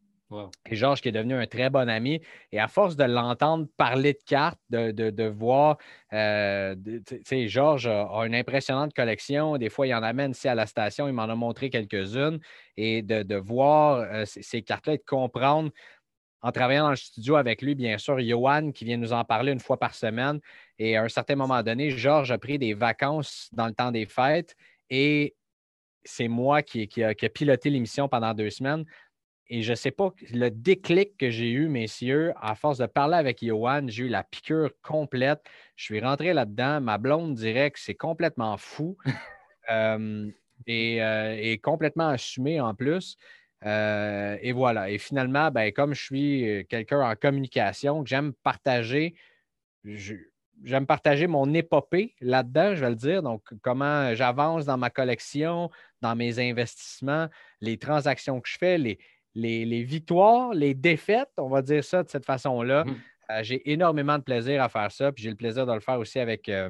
S1: Et Georges qui est devenu un très bon ami. Et à force de l'entendre parler de cartes, de, voir, euh, tu sais, Georges a, une impressionnante collection. Des fois, il en amène ici à la station. Il m'en a montré quelques-unes. Et de, voir euh, ces, cartes-là et de comprendre en travaillant dans le studio avec lui, bien sûr, Johan qui vient nous en parler une fois par semaine. Et à un certain moment donné, Georges a pris des vacances dans le temps des fêtes et c'est moi qui, qui, qui a piloté l'émission pendant deux semaines. Et je ne sais pas, le déclic que j'ai eu, messieurs, à force de parler avec Johan, j'ai eu la piqûre complète. Je suis rentré là-dedans. Ma blonde dirait que c'est complètement fou euh, et, complètement assumé en plus. Euh, et voilà. Et finalement, ben, comme je suis quelqu'un en communication, que j'aime partager, j'aime partager mon épopée là-dedans, je vais le dire. Donc, comment j'avance dans ma collection, dans mes investissements, les transactions que je fais, les, les, victoires, les défaites, on va dire ça de cette façon-là. Mmh. Euh, j'ai énormément de plaisir à faire ça, puis j'ai le plaisir de le faire aussi avec, euh,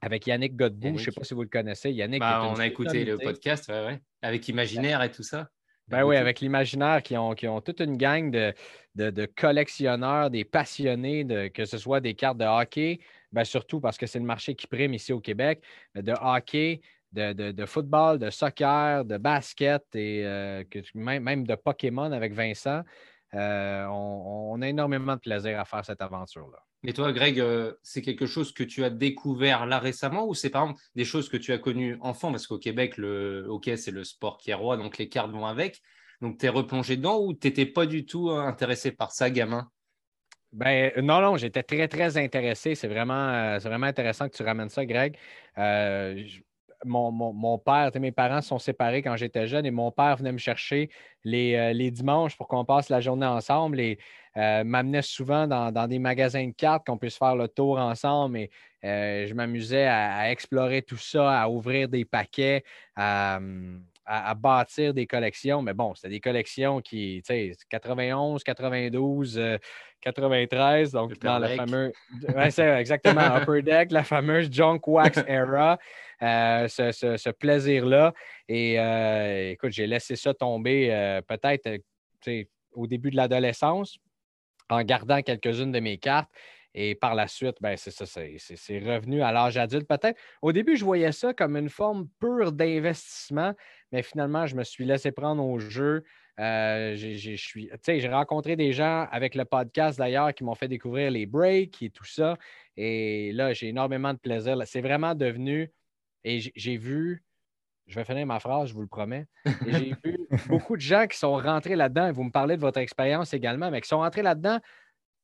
S1: avec Yannick Godbout. Je ne sais pas si vous le connaissez. Yannick,
S4: bah, on a écouté le podcast, avec Imaginaire et tout ça.
S1: Ben oui, avec l'imaginaire qui ont, qui ont toute une gang de, de, collectionneurs, des passionnés, de, que ce soit des cartes de hockey, ben surtout parce que c'est le marché qui prime ici au Québec, de hockey, de, football, de soccer, de basket et euh, même, de Pokémon avec Vincent. Euh, on, a énormément de plaisir à faire cette aventure-là.
S4: Mais toi, Greg, euh, c'est quelque chose que tu as découvert là récemment ou c'est par exemple des choses que tu as connues enfant? Parce qu'au Québec, le hockey, c'est le sport qui est roi, donc les cartes vont avec. Donc, tu es replongé dedans ou tu n'étais pas du tout intéressé par ça, gamin?
S1: Ben, non, non, j'étais très, très intéressé. C'est vraiment, vraiment intéressant que tu ramènes ça, Greg mon, père, mes parents sont séparés quand j'étais jeune et mon père venait me chercher les, euh, dimanches pour qu'on passe la journée ensemble et euh, m'amenait souvent dans, des magasins de cartes qu'on puisse faire le tour ensemble. Et euh, je m'amusais à, explorer tout ça, à ouvrir des paquets, à, bâtir des collections. Mais bon, c'était des collections qui, tu sais, 91, 92, 93, donc dans le fameux. exactement, Upper Deck, la fameuse Junk Wax Era. Euh, ce, plaisir-là. Et euh, écoute, j'ai laissé ça tomber euh, peut-être au début de l'adolescence en gardant quelques-unes de mes cartes. Et par la suite, ben, c'est ça, c'est revenu à l'âge adulte. Peut-être, au début, je voyais ça comme une forme pure d'investissement, mais finalement, je me suis laissé prendre au jeu. j'ai rencontré des gens avec le podcast d'ailleurs qui m'ont fait découvrir les breaks et tout ça. Et là, j'ai énormément de plaisir. C'est vraiment devenu et j'ai vu, je vais finir ma phrase, je vous le promets. J'ai vu beaucoup de gens qui sont rentrés là-dedans, et vous me parlez de votre expérience également, mais qui sont rentrés là-dedans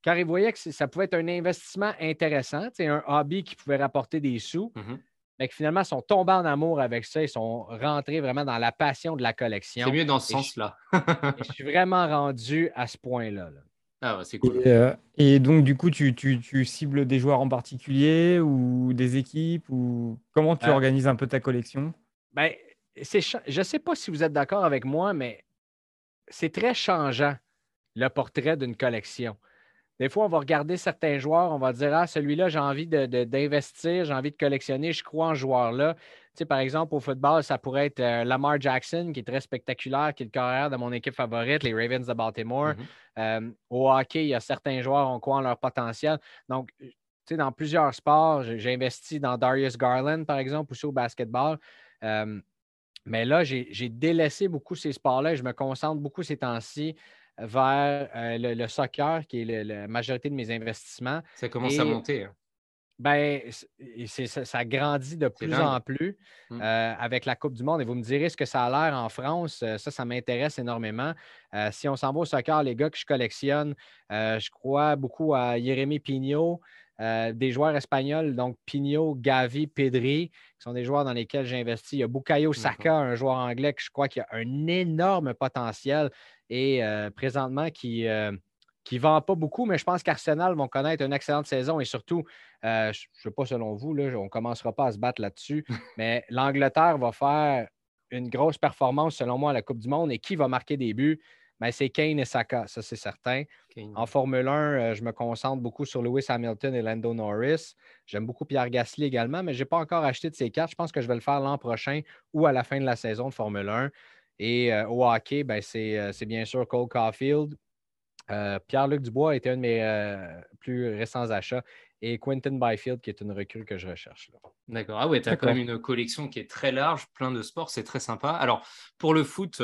S1: car ils voyaient que ça pouvait être un investissement intéressant, un hobby qui pouvait rapporter des sous, mm-hmm. mais que finalement sont tombés en amour avec ça, ils sont rentrés vraiment dans la passion de la collection.
S4: C'est mieux dans ce sens-là.
S1: je suis vraiment rendu à ce point-là. Là.
S4: Ah, c'est cool.
S3: Euh, et, donc, du coup, tu, cibles des joueurs en particulier ou des équipes ou comment tu euh. organises un peu ta collection?
S1: Ben, je ne sais pas si vous êtes d'accord avec moi, mais c'est très changeant le portrait d'une collection. Des fois, on va regarder certains joueurs, on va dire Ah, celui-là, j'ai envie d'investir, j'ai envie de collectionner, je crois en ce joueur-là. Tu sais, par exemple, au football, ça pourrait être euh, Lamar Jackson, qui est très spectaculaire, qui est le carrière de mon équipe favorite, les Ravens de Baltimore. Mm-hmm. Euh, au hockey, il y a certains joueurs ont quoi en leur potentiel. Donc, tu sais, dans plusieurs sports, j'ai investi dans Darius Garland, par exemple, aussi au basketball. Euh, mais là, j'ai délaissé beaucoup ces sports-là et je me concentre beaucoup ces temps-ci vers euh, le, soccer, qui est la majorité de mes investissements.
S4: Ça commence à monter. Hein.
S1: Ben, ça, ça, grandit de plus en plus mmh. euh, avec la Coupe du Monde. Et vous me direz ce que ça a l'air en France. Euh, ça, ça m'intéresse énormément. si on s'en va au soccer, les gars que je collectionne, je crois beaucoup à Jérémy Pignot, des joueurs espagnols, donc Pignot, Gavi, Pedri, qui sont des joueurs dans lesquels j'ai investi. Il y a Bukayo Saka, un joueur anglais que je crois qui a un énorme potentiel et présentement qui ne vend pas beaucoup, mais je pense qu'Arsenal vont connaître une excellente saison et surtout, je ne sais pas selon vous, là, on ne commencera pas à se battre là-dessus, mais l'Angleterre va faire une grosse performance selon moi à la Coupe du Monde et qui va marquer des buts? Ben, c'est Kane et Saka, ça c'est certain. En Formule 1, euh, je me concentre beaucoup sur Lewis Hamilton et Lando Norris. J'aime beaucoup Pierre Gasly également, mais je n'ai pas encore acheté de ces cartes. Je pense que je vais le faire l'an prochain ou à la fin de la saison de Formule 1. Et euh, au hockey, ben, euh, c'est bien sûr Cole Caulfield. Pierre-Luc Dubois était un de mes plus récents achats et Quentin Byfield, qui est une recrue que je recherche.
S4: D'accord. Ah ouais, tu as quand même une collection qui est très large, plein de sports, c'est très sympa. Alors, pour le foot,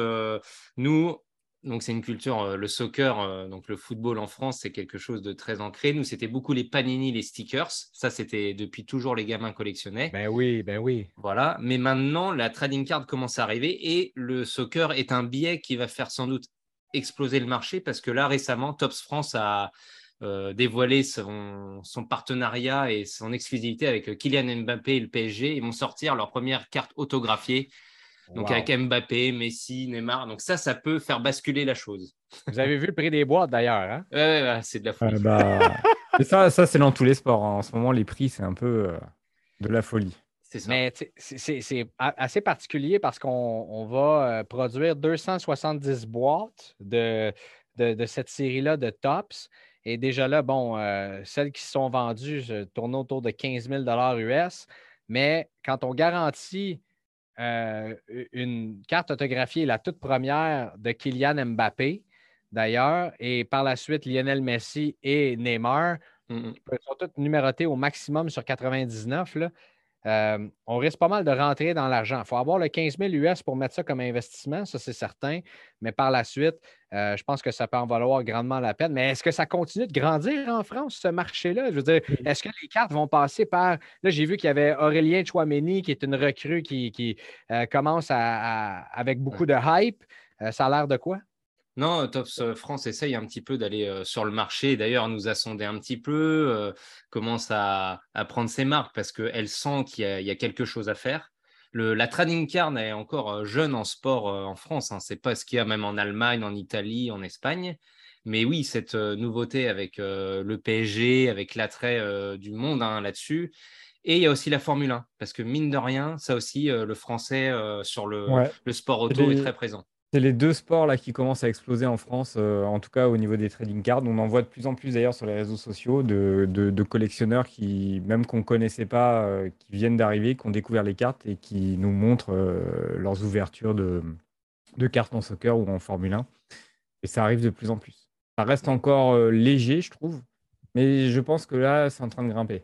S4: nous, donc c'est une culture, euh, le soccer, euh, donc le football en France, c'est quelque chose de très ancré. Nous, c'était beaucoup les panini, les stickers. Ça, c'était depuis toujours les gamins collectionnaient.
S1: Ben oui, ben oui.
S4: Voilà. Mais maintenant, la trading card commence à arriver et le soccer est un biais qui va faire sans doute exploser le marché parce que là, récemment, Tops France a euh, dévoilé son, son, partenariat et son exclusivité avec Kylian Mbappé et le PSG. Ils vont sortir leur première carte autographiée donc avec Mbappé, Messi, Neymar. Donc ça, ça peut faire basculer la chose.
S1: Vous avez vu le prix des boîtes d'ailleurs. Hein?
S4: Ouais, c'est de la folie.
S3: Bah, ça, ça c'est dans tous les sports. Hein. En ce moment, les prix, c'est un peu euh, de la folie.
S1: Mais c'est assez particulier parce qu'on va euh, produire 270 boîtes de, de, cette série-là de tops. Et déjà là, bon, euh, celles qui sont vendues tournent autour de 15 000 US. Mais quand on garantit euh, une carte autographiée, la toute première de Kylian Mbappé, d'ailleurs, et par la suite Lionel Messi et Neymar. Ils sont tous numérotés au maximum sur 99. Là. Euh, on risque pas mal de rentrer dans l'argent. Il faut avoir le 15 000 US pour mettre ça comme investissement, ça c'est certain. Mais par la suite, euh, je pense que ça peut en valoir grandement la peine. Mais est-ce que ça continue de grandir en France, ce marché-là? Je veux dire, est-ce que les cartes vont passer par. Là, j'ai vu qu'il y avait Aurélien Chouameni, qui est une recrue qui, euh, commence avec beaucoup de hype. ça a l'air de quoi?
S4: Non, Tops euh, France essaye un petit peu d'aller euh, sur le marché. D'ailleurs, nous a sondé un petit peu, euh, commence à, prendre ses marques parce qu'elle sent qu'il y, a quelque chose à faire. la trading card est encore jeune en sport en France. Hein. Ce n'est pas ce qu'il y a même en Allemagne, en Italie, en Espagne. Mais oui, cette nouveauté avec le PSG, avec l'attrait du monde hein, là-dessus. Et il y a aussi la Formule 1, parce que mine de rien, ça aussi, le français sur le, le sport auto est très présent.
S3: C'est les deux sports là qui commencent à exploser en France, euh, en tout cas au niveau des trading cards. On en voit de plus en plus d'ailleurs sur les réseaux sociaux de, collectionneurs qui, même qu'on ne connaissait pas, euh, qui viennent d'arriver, qui ont découvert les cartes et qui nous montrent euh, leurs ouvertures de, de, cartes en soccer ou en Formule 1. Et ça arrive de plus en plus. Ça reste encore léger, je trouve, mais je pense que là, c'est en train de grimper.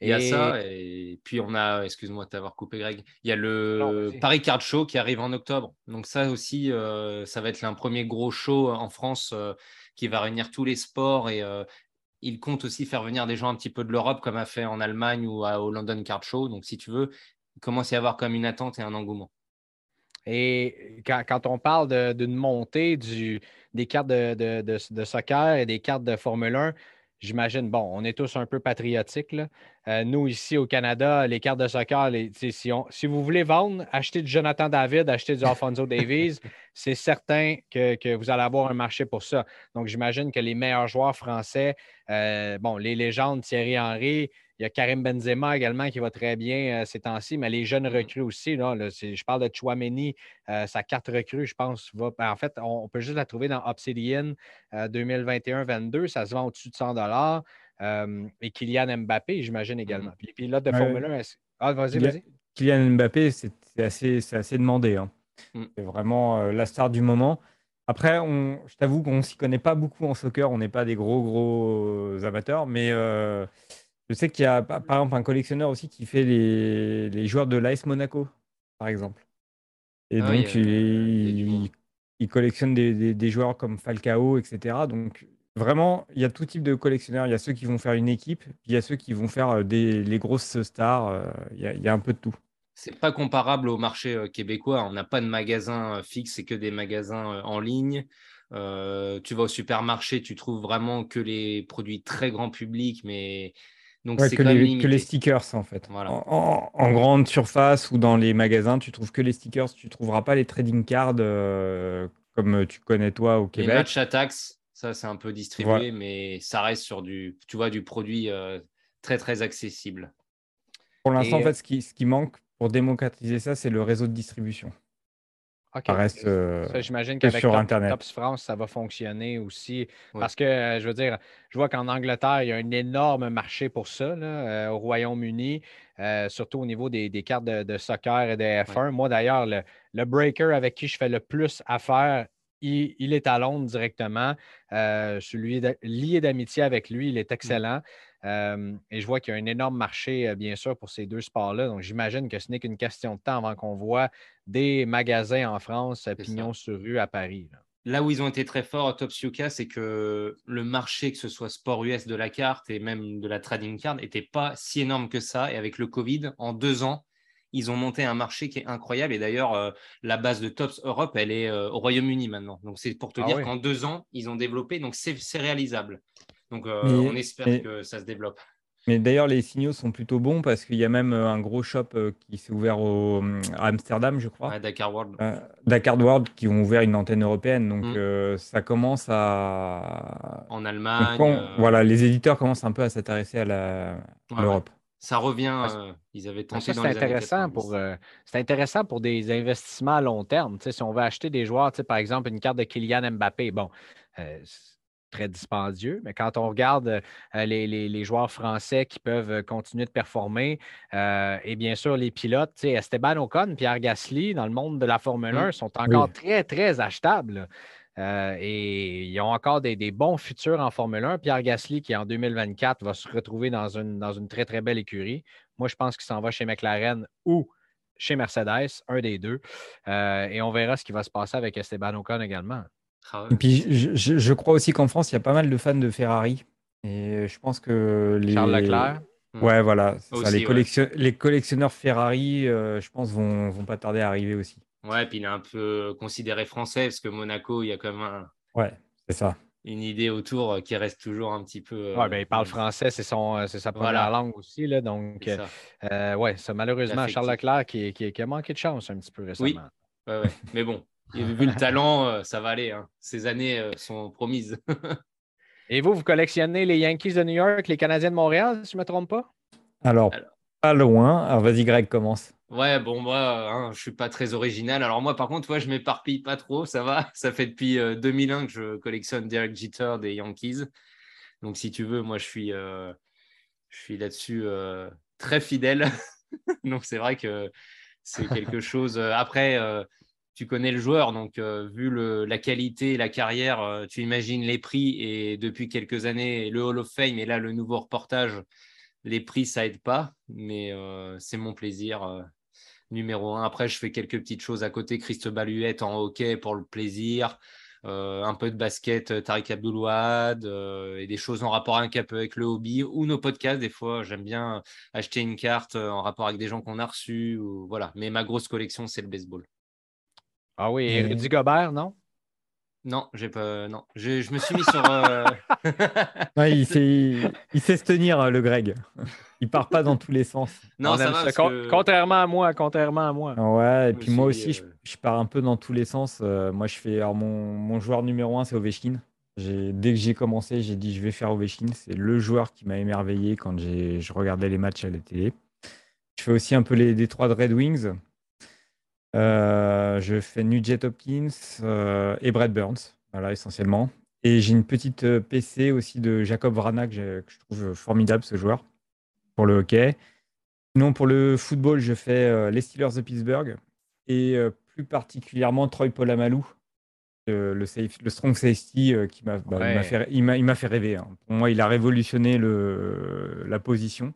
S4: Il y a ça, et puis on a, excuse-moi de t'avoir coupé Greg, il y a le Paris Card Show qui arrive en octobre. Donc ça aussi, euh, ça va être un premier gros show en France euh, qui va réunir tous les sports et euh, il compte aussi faire venir des gens un petit peu de l'Europe comme a fait en Allemagne ou au London Card Show. Donc si tu veux, il commence à y avoir comme une attente et un engouement.
S1: Et quand, on parle d'une montée du, des cartes de, de, soccer et des cartes de Formule 1, j'imagine, bon, on est tous un peu patriotiques. Euh, nous, ici au Canada, les cartes de soccer, si, vous voulez vendre, achetez du Jonathan David, achetez du Alfonso Davies, c'est certain que, vous allez avoir un marché pour ça. Donc, j'imagine que les meilleurs joueurs français, euh, bon, les légendes Thierry Henry, il y a Karim Benzema également qui va très bien euh, ces temps-ci, mais les jeunes recrues aussi. Là, je parle de Chouameni, euh, sa carte recrue, je pense, va. Ben, en fait, on, peut juste la trouver dans Obsidian 2021-22. Ça se vend au-dessus de 100 Et Kylian Mbappé, j'imagine également. Mm. Puis, là, de Formule 1, ah, vas-y, vas-y.
S3: Kylian Mbappé, c'est assez, assez demandé. Hein. Mm. C'est vraiment la star du moment. Après, on, je t'avoue qu'on ne s'y connaît pas beaucoup en soccer. On n'est pas des gros, gros amateurs, mais. Je sais qu'il y a par exemple un collectionneur aussi qui fait les, joueurs de l'AS Monaco, par exemple. Et ah donc, il, collectionne des, joueurs comme Falcao, etc. Donc, vraiment, il y a tout type de collectionneurs. Il y a ceux qui vont faire une équipe, puis il y a ceux qui vont faire euh, des, les grosses stars. Euh, il y, a, un peu de tout.
S4: C'est pas comparable au marché euh, québécois. On n'a pas de magasin fixe, c'est que des magasins en ligne. tu vas au supermarché, tu trouves vraiment que les produits très grand public, mais
S3: donc c'est que, les, que les stickers en fait. En, grande surface ou dans les magasins, tu trouves que les stickers, tu trouveras pas les trading cards euh, comme tu connais toi au Québec.
S4: Les matchs à taxe, ça c'est un peu distribué, mais ça reste sur du, tu vois, du produit très très accessible.
S3: Pour l'instant, en fait, ce qui, ce qui manque pour démocratiser ça, c'est le réseau de distribution.
S1: OK. reste, euh, J'imagine qu'avec sur Internet. Tops France, ça va fonctionner aussi. Parce que, euh, je veux dire, je vois qu'en Angleterre, il y a un énorme marché pour ça, euh, au Royaume-Uni, surtout au niveau des, cartes de, soccer et des F1. Moi, d'ailleurs, le, breaker avec qui je fais le plus affaire, il, il est à Londres directement. celui lié d'amitié avec lui, il est mmh. Et je vois qu'il y a un énorme marché, bien sûr, pour ces deux sports-là. Donc, j'imagine que ce n'est qu'une question de temps avant qu'on voit des magasins en France, pignon sur rue à Paris.
S4: Là. où ils ont été très forts à Top Yuka, c'est que le marché, que ce soit sport US de la carte et même de la trading card, n'était pas si énorme que ça. Et avec le Covid, en deux ans, ils ont monté un marché qui est incroyable. Et d'ailleurs, la base de Tops Europe, elle est au Royaume-Uni maintenant. Donc, c'est pour te ah dire qu'en deux ans, ils ont développé. Donc, c'est réalisable. Donc, euh, on espère que ça se développe.
S3: Mais d'ailleurs, les signaux sont plutôt bons parce qu'il y a même euh, un gros shop euh, qui s'est ouvert au, à Amsterdam, je crois.
S4: Dakar World.
S3: Dakar World, qui ont ouvert une antenne européenne. Donc, mm. ça commence à.
S4: En Allemagne.
S3: Voilà, les éditeurs commencent un peu à s'intéresser à l'Europe.
S4: Ça revient. ils avaient tenté
S1: ça, c'est intéressant pour c'est intéressant pour des investissements à long terme. si on veut acheter des joueurs, par exemple une carte de Kylian Mbappé, bon, très dispendieux. Mais quand on regarde euh, les, joueurs français qui peuvent euh, continuer de performer, euh, et bien sûr les pilotes, Esteban Ocon, Pierre Gasly, dans le monde de la Formule 1, mmh. sont encore très, très achetables. et ils ont encore des, bons futurs en Formule 1. Pierre Gasly, qui en 2024 va se retrouver dans une, dans une très, très belle écurie. Moi, je pense qu'il s'en va chez McLaren ou chez Mercedes, un des deux. et on verra ce qui va se passer avec Esteban Ocon également.
S3: Ah et puis, je, crois aussi qu'en France, il y a pas mal de fans de Ferrari. Et je pense que les.
S1: Charles Leclerc.
S3: Ouais, voilà. Les, les, collectionneurs Ferrari, euh, je pense, vont, vont pas tarder à arriver aussi.
S4: Ouais, puis il est un peu considéré français, parce que Monaco, il y a quand même un...
S3: Ouais, c'est ça.
S4: une idée autour qui reste toujours un petit peu.
S1: Ouais, ben, il parle français, c'est son, sa première langue aussi. Là, donc, euh, ouais, ça, malheureusement, Charles Leclerc qui, qui, qui, a manqué de chance un petit peu récemment.
S4: Oui, ouais, ouais. mais bon, vu le talent, euh, ça va aller. Hein. Ces années euh, sont promises.
S1: Et vous, vous collectionnez les Yankees de New York, les Canadiens de Montréal, si je ne me trompe pas?
S3: Alors, pas loin. Alors, vas-y, Greg, commence.
S4: Ouais, bon, moi, hein, je ne suis pas très original. Alors, moi, par contre, je je m'éparpille pas trop, ça va. Ça fait depuis 2001 euh, que je collectionne Derek Jeter des Yankees. Donc, si tu veux, moi, je suis, je suis là-dessus très fidèle. Donc, c'est vrai que c'est quelque chose. Après, tu connais le joueur, donc euh, vu la qualité et la carrière, euh, tu imagines les prix. Et depuis quelques années, le Hall of Fame et là le nouveau reportage, les prix, ça aide pas. Mais euh, c'est mon plaisir numéro un. Après, je fais quelques petites choses à côté. Christ Baluette en hockey pour le plaisir. un peu de basket, Tariq Abdoulouad, et des choses en rapport un peu avec le hobby ou nos podcasts. Des fois, j'aime bien acheter une carte en rapport avec des gens qu'on a reçus. Voilà. Mais ma grosse collection, c'est le baseball.
S1: Ah oui, et Rudy Gobert, non?
S4: Non, j'ai pas. Non, je, je me suis mis sur. Euh,
S3: il, sait, il, sait, se tenir, euh, le Greg. Il part pas dans tous les sens.
S1: Non, ça va, Contrairement à moi, contrairement à moi.
S3: Ouais, et puis moi aussi, je, euh, pars un peu dans tous les sens. moi, je fais. Alors, mon, mon joueur numéro un, c'est Ovechkin. Dès que j'ai commencé, j'ai dit je vais faire Ovechkin. C'est le joueur qui m'a émerveillé quand je regardais les matchs à la télé. Je fais aussi un peu les Détroits de Red Wings. Euh, je fais Nugent Hopkins euh, et Brad Burns, voilà, essentiellement. Et j'ai une petite euh, PC aussi de Jacob Vrana que, je trouve formidable, ce joueur, pour le hockey. Sinon, pour le football, je fais les Steelers de Pittsburgh et plus particulièrement Troy Polamalu, le, le, strong safety qui m'a bah, fait, il fait rêver. Hein. Pour moi, il a révolutionné le, la position.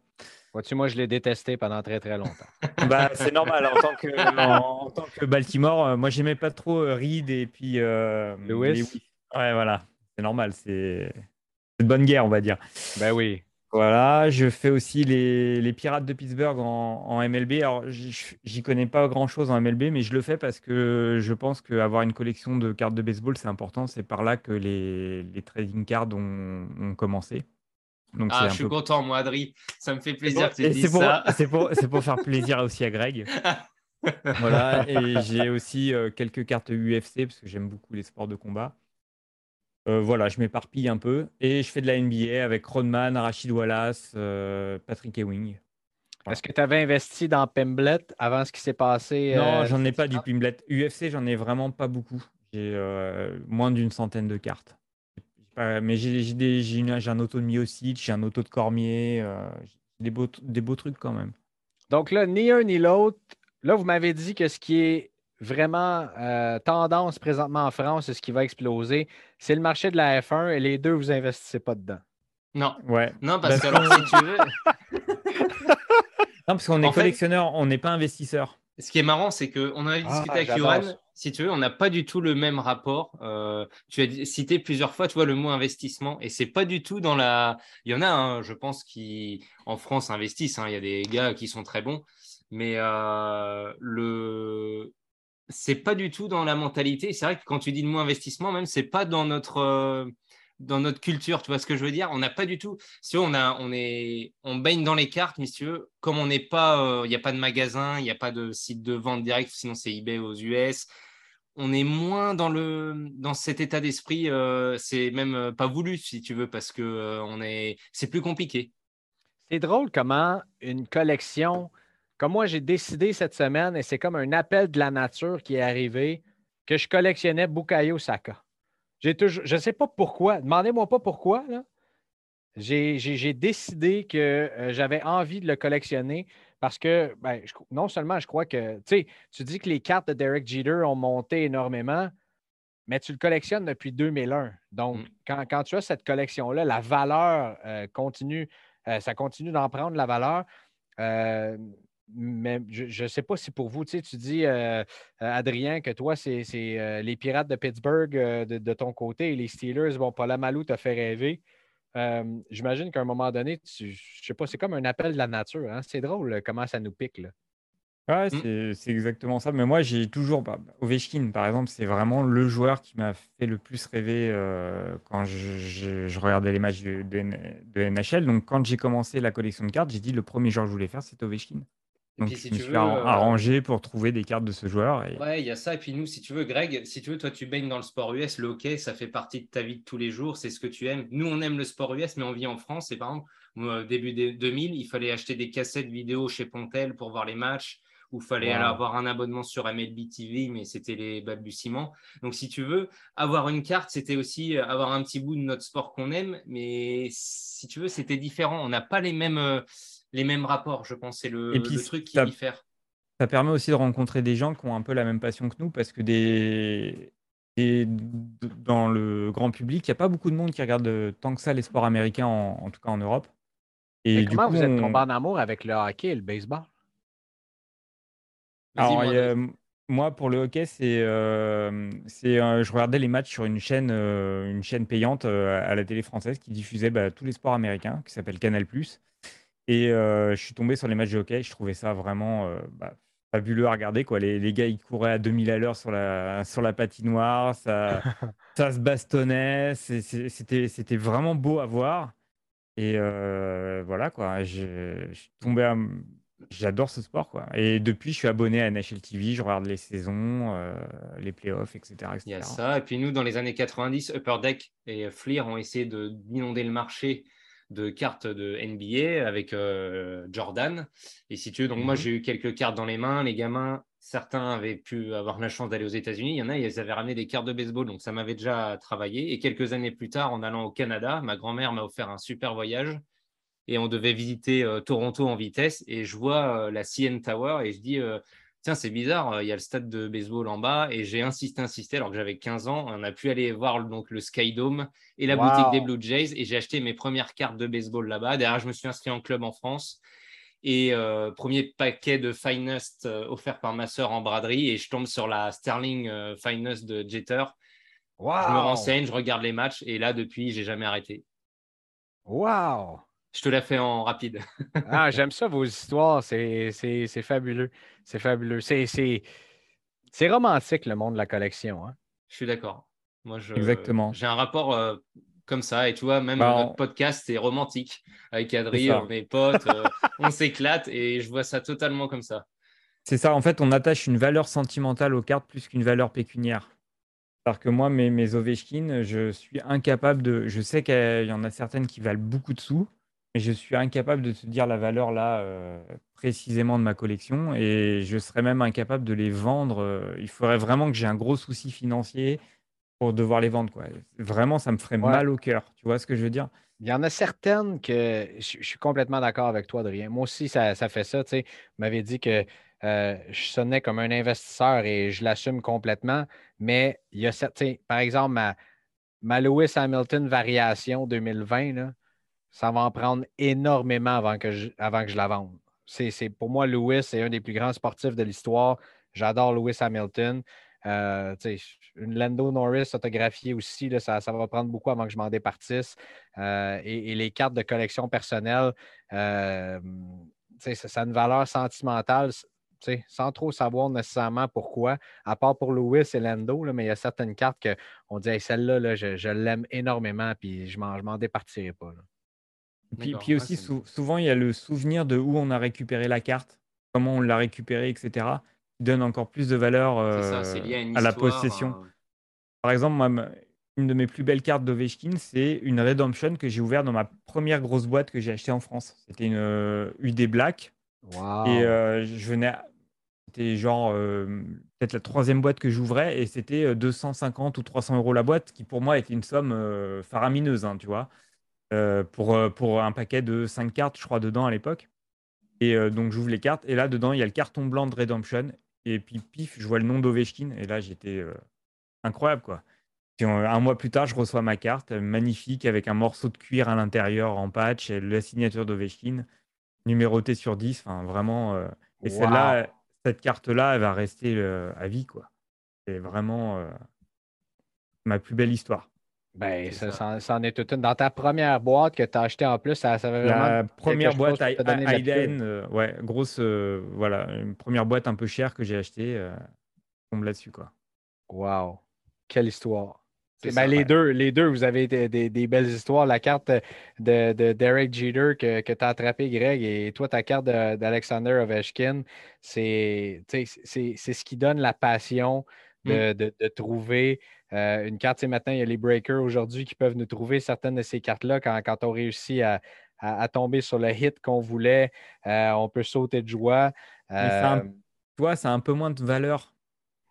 S1: Vois-tu, moi, je l'ai détesté pendant très, très longtemps.
S3: bah, c'est normal. En tant que, en, tant que Baltimore, euh, moi, j'aimais pas trop euh, Reed et puis. Euh,
S1: Lewis.
S3: Ouais, voilà. C'est normal. C'est une bonne guerre, on va dire.
S1: Ben oui.
S3: Voilà, je fais aussi les, les Pirates de Pittsburgh en, en MLB. Alors, j'y connais pas grand-chose en MLB, mais je le fais parce que je pense qu'avoir une collection de cartes de baseball, c'est important. C'est par là que les, les trading cards ont, ont commencé
S4: ah, je suis content, moi, Adri. Ça me fait plaisir que tu dises ça.
S3: C'est pour, pour, faire plaisir aussi à Greg. voilà, et j'ai aussi euh, quelques cartes UFC parce que j'aime beaucoup les sports de combat. Euh, voilà, je m'éparpille un peu et je fais de la NBA avec Rodman, Rachid Wallace, euh, Patrick Ewing.
S1: Est-ce que tu avais investi dans Pemblet avant ce qui s'est passé?
S3: Non, j'en ai pas du Pimblet. UFC, j'en ai vraiment pas beaucoup. J'ai euh, moins d'une centaine de cartes. Pas- Mais j'ai j'ai des- j'ai une- j'ai un auto de Miocic, j'ai un auto de Cormier, euh, j'ai des beaux, des beaux trucs quand même.
S1: Donc là, ni un ni l'autre. Là, vous m'avez dit que ce qui est vraiment euh, tendance présentement en France et ce qui va exploser, c'est le marché de la F1 et les deux, vous investissez pas dedans.
S4: Non,
S3: Ouais.
S4: non, parce
S3: Parce
S4: que alors, si tu veux,
S3: Non, parce qu'on est
S4: fait-
S3: collectionneur, on n'est pas investisseur.
S4: Ce qui est marrant, c'est qu'on a discuté
S1: Ah,
S4: avec
S1: j'adore
S4: Johan. Si tu veux, on n'a pas du tout le même rapport. Euh, tu as cité plusieurs fois, tu vois, le mot investissement, et c'est pas du tout dans la. Il y en a, hein, je pense, qui en France investissent. hein. Il y a des gars qui sont très bons, mais euh, le c'est pas du tout dans la mentalité. C'est vrai que quand tu dis le mot investissement, même, c'est pas dans notre, euh, dans notre culture. Tu vois ce que je veux dire? On n'a pas du tout. Si on, a, on, est, on baigne dans les cartes, mais comme on n'est pas. euh, Il n'y a pas de magasin, il n'y a pas de site de vente direct, sinon c'est eBay aux US. On est moins dans, le, dans cet état d'esprit. euh, c'est même euh, pas voulu, si tu veux, parce que est, c'est plus compliqué.
S1: C'est drôle comment une collection, comme moi j'ai décidé cette semaine, et c'est comme un appel de la nature qui est arrivé, que je collectionnais Bukayo Saka. Toujours, je ne sais pas pourquoi, demandez-moi pas pourquoi. là. J'ai, décidé que euh, j'avais envie de le collectionner parce que ben, je- non seulement je crois que, tu sais, tu dis que les cartes de Derek Jeter ont monté énormément, mais tu le collectionnes depuis 2001. Donc,
S4: Mm.
S1: quand, quand tu as cette collection-là, la valeur euh, continue, euh, ça continue d'en prendre la valeur. Mais je ne sais pas si pour vous, tu sais, tu dis, euh, euh, Adrien, que toi, c'est euh, les Pirates de Pittsburgh euh, de, de ton côté et les Steelers, bon, Malou t'a fait rêver. Euh, J'imagine qu'à un moment donné, tu, je sais pas, c'est comme un appel de la nature. hein. C'est drôle comment ça nous pique. Là.
S3: Ouais,
S4: Mm.
S3: c'est exactement ça. Mais moi, j'ai toujours. bah, Ovechkin, par exemple, c'est vraiment le joueur qui m'a fait le plus rêver euh, quand je, je- je regardais les matchs de, de NHL. Donc, quand j'ai commencé la collection de cartes, j'ai dit le premier joueur que je voulais faire, c'est Ovechkin.
S4: Et
S3: Donc,
S4: puis,
S3: je
S4: si
S3: me
S4: tu
S3: suis
S4: veux, euh,
S3: arrangé pour trouver des cartes de ce joueur. Et...
S4: Ouais, il y a ça. Et puis nous, si tu veux, Greg, si tu veux, toi, tu baignes dans le sport US, le hockey, ça fait partie de ta vie de tous les jours, c'est ce que tu aimes. Nous, on aime le sport US, mais on vit en France. Et par exemple, moi, début des 2000, il fallait acheter des cassettes vidéo chez Pontel pour voir les matchs, ou il fallait
S1: Wow.
S4: aller avoir un abonnement sur MLB TV, mais c'était les balbutiements. Donc, si tu veux, avoir une carte, c'était aussi euh, avoir un petit bout de notre sport qu'on aime, mais si tu veux, c'était différent. On n'a pas les mêmes, euh, les mêmes rapports, je pense. C'est le,
S3: Et puis,
S4: le truc qui
S3: ça-
S4: diffère.
S3: Ça permet aussi de rencontrer des gens qui ont un peu la même passion que nous parce que des... des- dans le grand public, il n'y a pas beaucoup de monde qui regarde euh, tant que ça les sports américains, en, en tout cas en Europe. Et
S1: Mais
S3: du
S1: comment
S3: coup,
S1: vous êtes
S3: on-
S1: tombé en amour avec le hockey et le baseball?
S3: Alors,
S4: moi,
S3: pour le hockey, c'est, euh, c'est, euh, je regardais les matchs sur une chaîne, euh, une chaîne payante euh, à la télé française qui diffusait bah, tous les sports américains, qui s'appelle Canal+. Et euh, je suis tombé sur les matchs de hockey. Je trouvais ça vraiment euh, bah, fabuleux à regarder. Quoi. Les, les gars, ils couraient à 2000 à l'heure sur la, sur la patinoire. Ça, ça se bastonnait. C'était, c'était vraiment beau à voir. Et euh, voilà, quoi. Je, je suis tombé à- J'adore ce sport, quoi. Et depuis, je suis abonné à NHL TV. Je regarde les saisons, euh, les playoffs, etc. etc.
S4: Il y a ça. Et puis nous, dans les années 90, Upper Deck et Fleer ont essayé de- d'inonder le marché de cartes de NBA avec euh, Jordan. Et si tu veux, donc moi,
S1: Mhm.
S4: j'ai eu quelques cartes dans les mains. Les gamins, certains avaient pu avoir la chance d'aller aux États-Unis. Il y en a, ils avaient ramené des cartes de baseball. Donc ça m'avait déjà travaillé. Et quelques années plus tard, en allant au Canada, ma grand-mère m'a offert un super voyage. Et on devait visiter euh, Toronto en vitesse. Et je vois euh, la CN Tower et je dis, tiens, c'est bizarre, euh, il y a le stade de baseball en bas. Et j'ai insisté, insisté, alors que j'avais 15 ans. On a pu aller voir donc, le Sky Dome et la
S1: Wow.
S4: boutique des Blue Jays. Et j'ai acheté mes premières cartes de baseball là-bas. Derrière, je me suis inscrit en club en France. Et euh, premier paquet de Finest euh, offert par ma sœur en braderie. Et je tombe sur la Sterling euh, Finest de Jeter. Je me renseigne, je regarde les matchs. Et là, depuis, j'ai jamais arrêté.
S1: Wow!
S4: Je te la fais en rapide.
S1: Ah, j'aime ça, vos histoires. C'est c'est- c'est fabuleux. C'est fabuleux. C'est- C'est c'est romantique, le monde de la collection. hein.
S4: Je suis d'accord. Moi, je,
S3: Exactement.
S4: J'ai un rapport euh, comme ça. Et tu vois, même
S3: Bah,
S4: notre podcast, c'est romantique. Avec Adrien, on est potes, euh, on s'éclate et je vois ça totalement comme ça.
S3: C'est ça, en fait, on attache une valeur sentimentale aux cartes plus qu'une valeur pécuniaire. Alors que moi, mes, mes Ovechkin, je suis incapable de. Je sais qu'il y en a certaines qui valent beaucoup de sous, mais je suis incapable de te dire la valeur là euh, précisément de ma collection et je serais même incapable de les vendre. euh, Il faudrait vraiment que j'ai un gros souci financier pour devoir les vendre. Quoi. Vraiment, ça me ferait
S1: Ouais.
S3: mal au cœur. Tu vois ce que je veux dire?
S1: Il y en a certaines que je, je suis complètement d'accord avec toi, Adrien. Moi aussi, ça, ça fait ça. Tu sais, vous m'avez dit que euh, je sonnais comme un investisseur et je l'assume complètement. Mais il y a sais, par exemple, ma, ma Lewis Hamilton variation 2020, là, ça va en prendre énormément avant que je, avant que je la vende. Pour moi, Lewis, c'est un des plus grands sportifs de l'histoire. J'adore Lewis Hamilton. Euh, une Lando Norris autographiée aussi, là, ça, ça va prendre beaucoup avant que je m'en départisse. Euh, et, les cartes de collection personnelle, euh, ça, ça a une valeur sentimentale, sans trop savoir nécessairement pourquoi, à part pour Lewis et Lando, là, mais il y a certaines cartes qu'on dit celle-là, là, je, je l'aime énormément, puis je je m'en départirai pas.
S3: Puis,
S4: Ouais,
S3: aussi, sou- souvent, il y a le souvenir de où on a récupéré la carte, comment on l'a récupérée, etc., qui donne encore plus de valeur
S4: ça,
S3: euh,
S4: à
S3: la possession.
S4: euh,
S3: Par exemple, moi, une de mes plus belles cartes d'Ovechkin, c'est une Redemption que j'ai ouverte dans ma première grosse boîte que j'ai achetée en France. C'était une euh, UD Black.
S1: Wow.
S3: Et euh, je venais. C'était genre euh, peut-être la troisième boîte que j'ouvrais et c'était euh, 250 ou 300 euros la boîte, qui pour moi était une somme euh, faramineuse, hein, tu vois, euh, pour, euh, pour un paquet de 5 cartes, je crois, dedans à l'époque. Et euh, donc j'ouvre les cartes et là dedans il y a le carton blanc de Redemption et puis pif, je vois le nom d'Ovechkin et là j'étais euh, incroyable quoi. Puis, un mois plus tard, je reçois ma carte, magnifique, avec un morceau de cuir à l'intérieur en patch, et la signature d'Ovechkin, numérotée sur 10. Enfin, vraiment. et
S1: Wow.
S3: celle-là, cette carte-là, elle va rester à vie, quoi. C'est vraiment ma plus belle histoire.
S1: Ben, ça,
S4: ça.
S1: c'en est toute une. Dans ta première boîte que tu as achetée en plus, ça, ça avait vraiment.
S3: La première boîte à, Hayden, euh, ouais, grosse, euh, voilà, une première boîte un peu chère que j'ai achetée, euh, tombe là-dessus, quoi.
S1: Wow. Quelle histoire. Ben,
S4: ça,
S1: les,
S3: ouais.
S1: deux, les deux, vous avez des, des- des belles histoires. La carte de, de Derek Jeter que, que tu as attrapé, Greg, et toi, ta carte de- d'Alexander Ovechkin, c'est ce qui donne la passion de, de- de trouver euh, une carte. Tu sais, maintenant, il y a les breakers aujourd'hui qui peuvent nous trouver certaines de ces cartes-là quand, quand on réussit à, à- à tomber sur le hit qu'on voulait. euh, on peut sauter de joie.
S3: Mais ça a un-
S1: Euh,
S3: tu vois, ça a un peu moins de valeur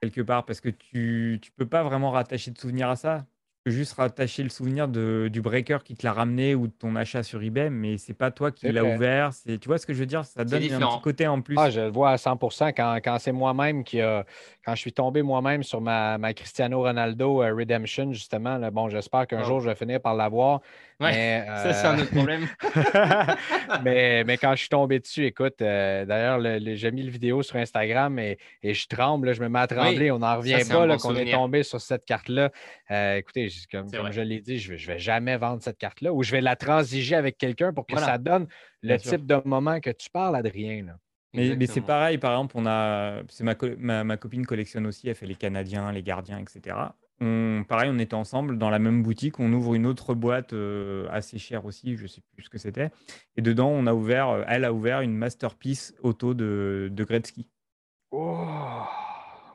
S3: quelque part parce que tu tu peux pas vraiment rattacher de souvenir à ça. Peux juste rattacher le souvenir de, du breaker qui te l'a ramené ou de ton achat sur eBay, mais c'est pas toi qui l'as ouvert. C'est, tu vois ce que je veux dire? Ça donne un petit côté en plus.
S1: Ah, je le vois à 100 quand, quand c'est moi-même qui a. Quand je suis tombé moi-même sur ma, ma Cristiano Ronaldo euh, Redemption, justement, là, bon, j'espère qu'un jour je vais finir par l'avoir.
S4: Ouais,
S1: mais,
S4: ça, c'est un
S1: euh,
S4: autre problème.
S1: mais, mais quand je suis tombé dessus, écoute, euh, d'ailleurs, le- le- j'ai mis le vidéo sur Instagram et, et je tremble, là, je me mets à trembler. on n'en revient pas
S4: bon
S1: qu'on est tombé sur cette carte-là. Euh, écoutez, comme, je l'ai dit, je ne vais, jamais vendre cette carte-là ou je vais la transiger avec quelqu'un pour que
S4: Voilà.
S1: ça donne le
S3: Bien sûr.
S1: type de moment que tu parles, Adrien. là.
S3: Mais, mais c'est pareil, par exemple, on a, c'est ma, co- ma, ma copine collectionne aussi, elle fait les Canadiens, les gardiens, etc. On, pareil, on était ensemble dans la même boutique, on ouvre une autre boîte euh, assez chère aussi, je sais plus ce que c'était. Et dedans, on a ouvert, euh, elle a ouvert une masterpiece auto de, de Gretzky.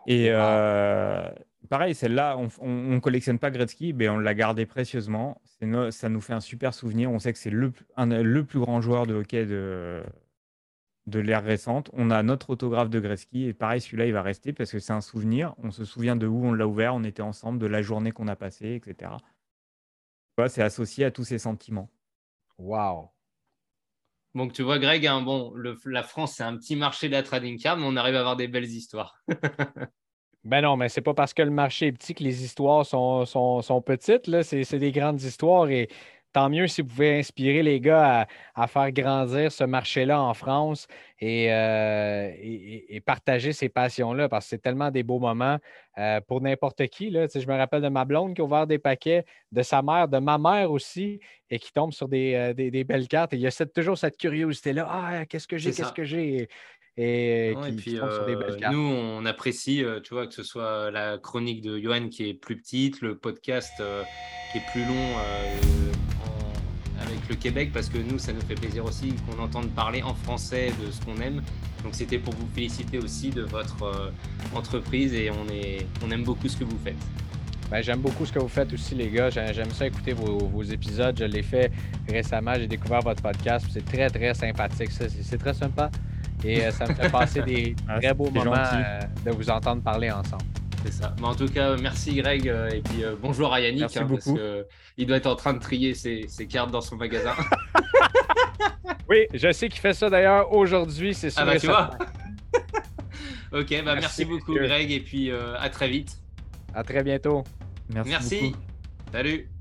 S3: Et
S1: Wow.
S3: euh, pareil, celle-là, on, on collectionne pas Gretzky, mais on l'a gardée précieusement. No- ça nous fait un super souvenir. On sait que c'est le plus grand joueur de hockey de, de l'ère récente. On a notre autographe de Gretzky et pareil, celui-là, il va rester parce que c'est un souvenir. On se souvient de où on l'a ouvert, on était ensemble, de la journée qu'on a passée, etc. Tu vois, c'est associé à tous ces sentiments.
S1: Wow.
S4: Donc, tu vois, Greg, hein, bon, le- la France, c'est un petit marché de la trading card, mais on arrive à avoir des belles histoires.
S1: Ben non, mais c'est pas parce que le marché est petit que les histoires sont, sont, sont petites. Là. C'est, c'est des grandes histoires et tant mieux si vous pouvez inspirer les gars à, à faire grandir ce marché-là en France et, euh, et- partager ces passions-là parce que c'est tellement des beaux moments euh, pour n'importe qui. Là. Tu sais, je me rappelle de ma blonde qui a ouvert des paquets, de sa mère, de ma mère aussi et qui tombe sur des, euh, des- des belles cartes. Et il y a cette- toujours cette curiosité-là. Ah, qu'est-ce que j'ai, qu'est-ce que j'ai? Et,
S4: Non,
S1: qui,
S4: et
S1: qui
S4: puis,
S1: tombe sur des belles cartes.
S4: nous, on apprécie, tu vois, que ce soit la chronique de Johan qui est plus petite, le podcast qui est plus long avec le Québec parce que nous, ça nous fait plaisir aussi qu'on entende parler en français de ce qu'on aime. Donc c'était pour vous féliciter aussi de votre euh, entreprise et on, est, on aime beaucoup ce que vous faites.
S1: Ben, j'aime beaucoup ce que vous faites aussi, les gars. J'aime ça écouter vos, épisodes. Je l'ai fait récemment. J'ai découvert votre podcast. C'est très, très sympathique. C'est très sympa. Et euh, ça me fait passer des ah, très beaux moments euh, de vous entendre parler ensemble.
S4: C'est ça. Mais en tout cas, merci Greg. Euh, et puis bonjour à Yannick. Hein, parce que il doit être en train de trier ses, cartes dans son magasin.
S1: oui, je sais qu'il fait ça d'ailleurs aujourd'hui. C'est sûr.
S4: Ah bah, tu vois. ok, bah merci, beaucoup Greg. Et puis à très vite.
S1: À très bientôt.
S3: Merci. Merci.
S4: Salut.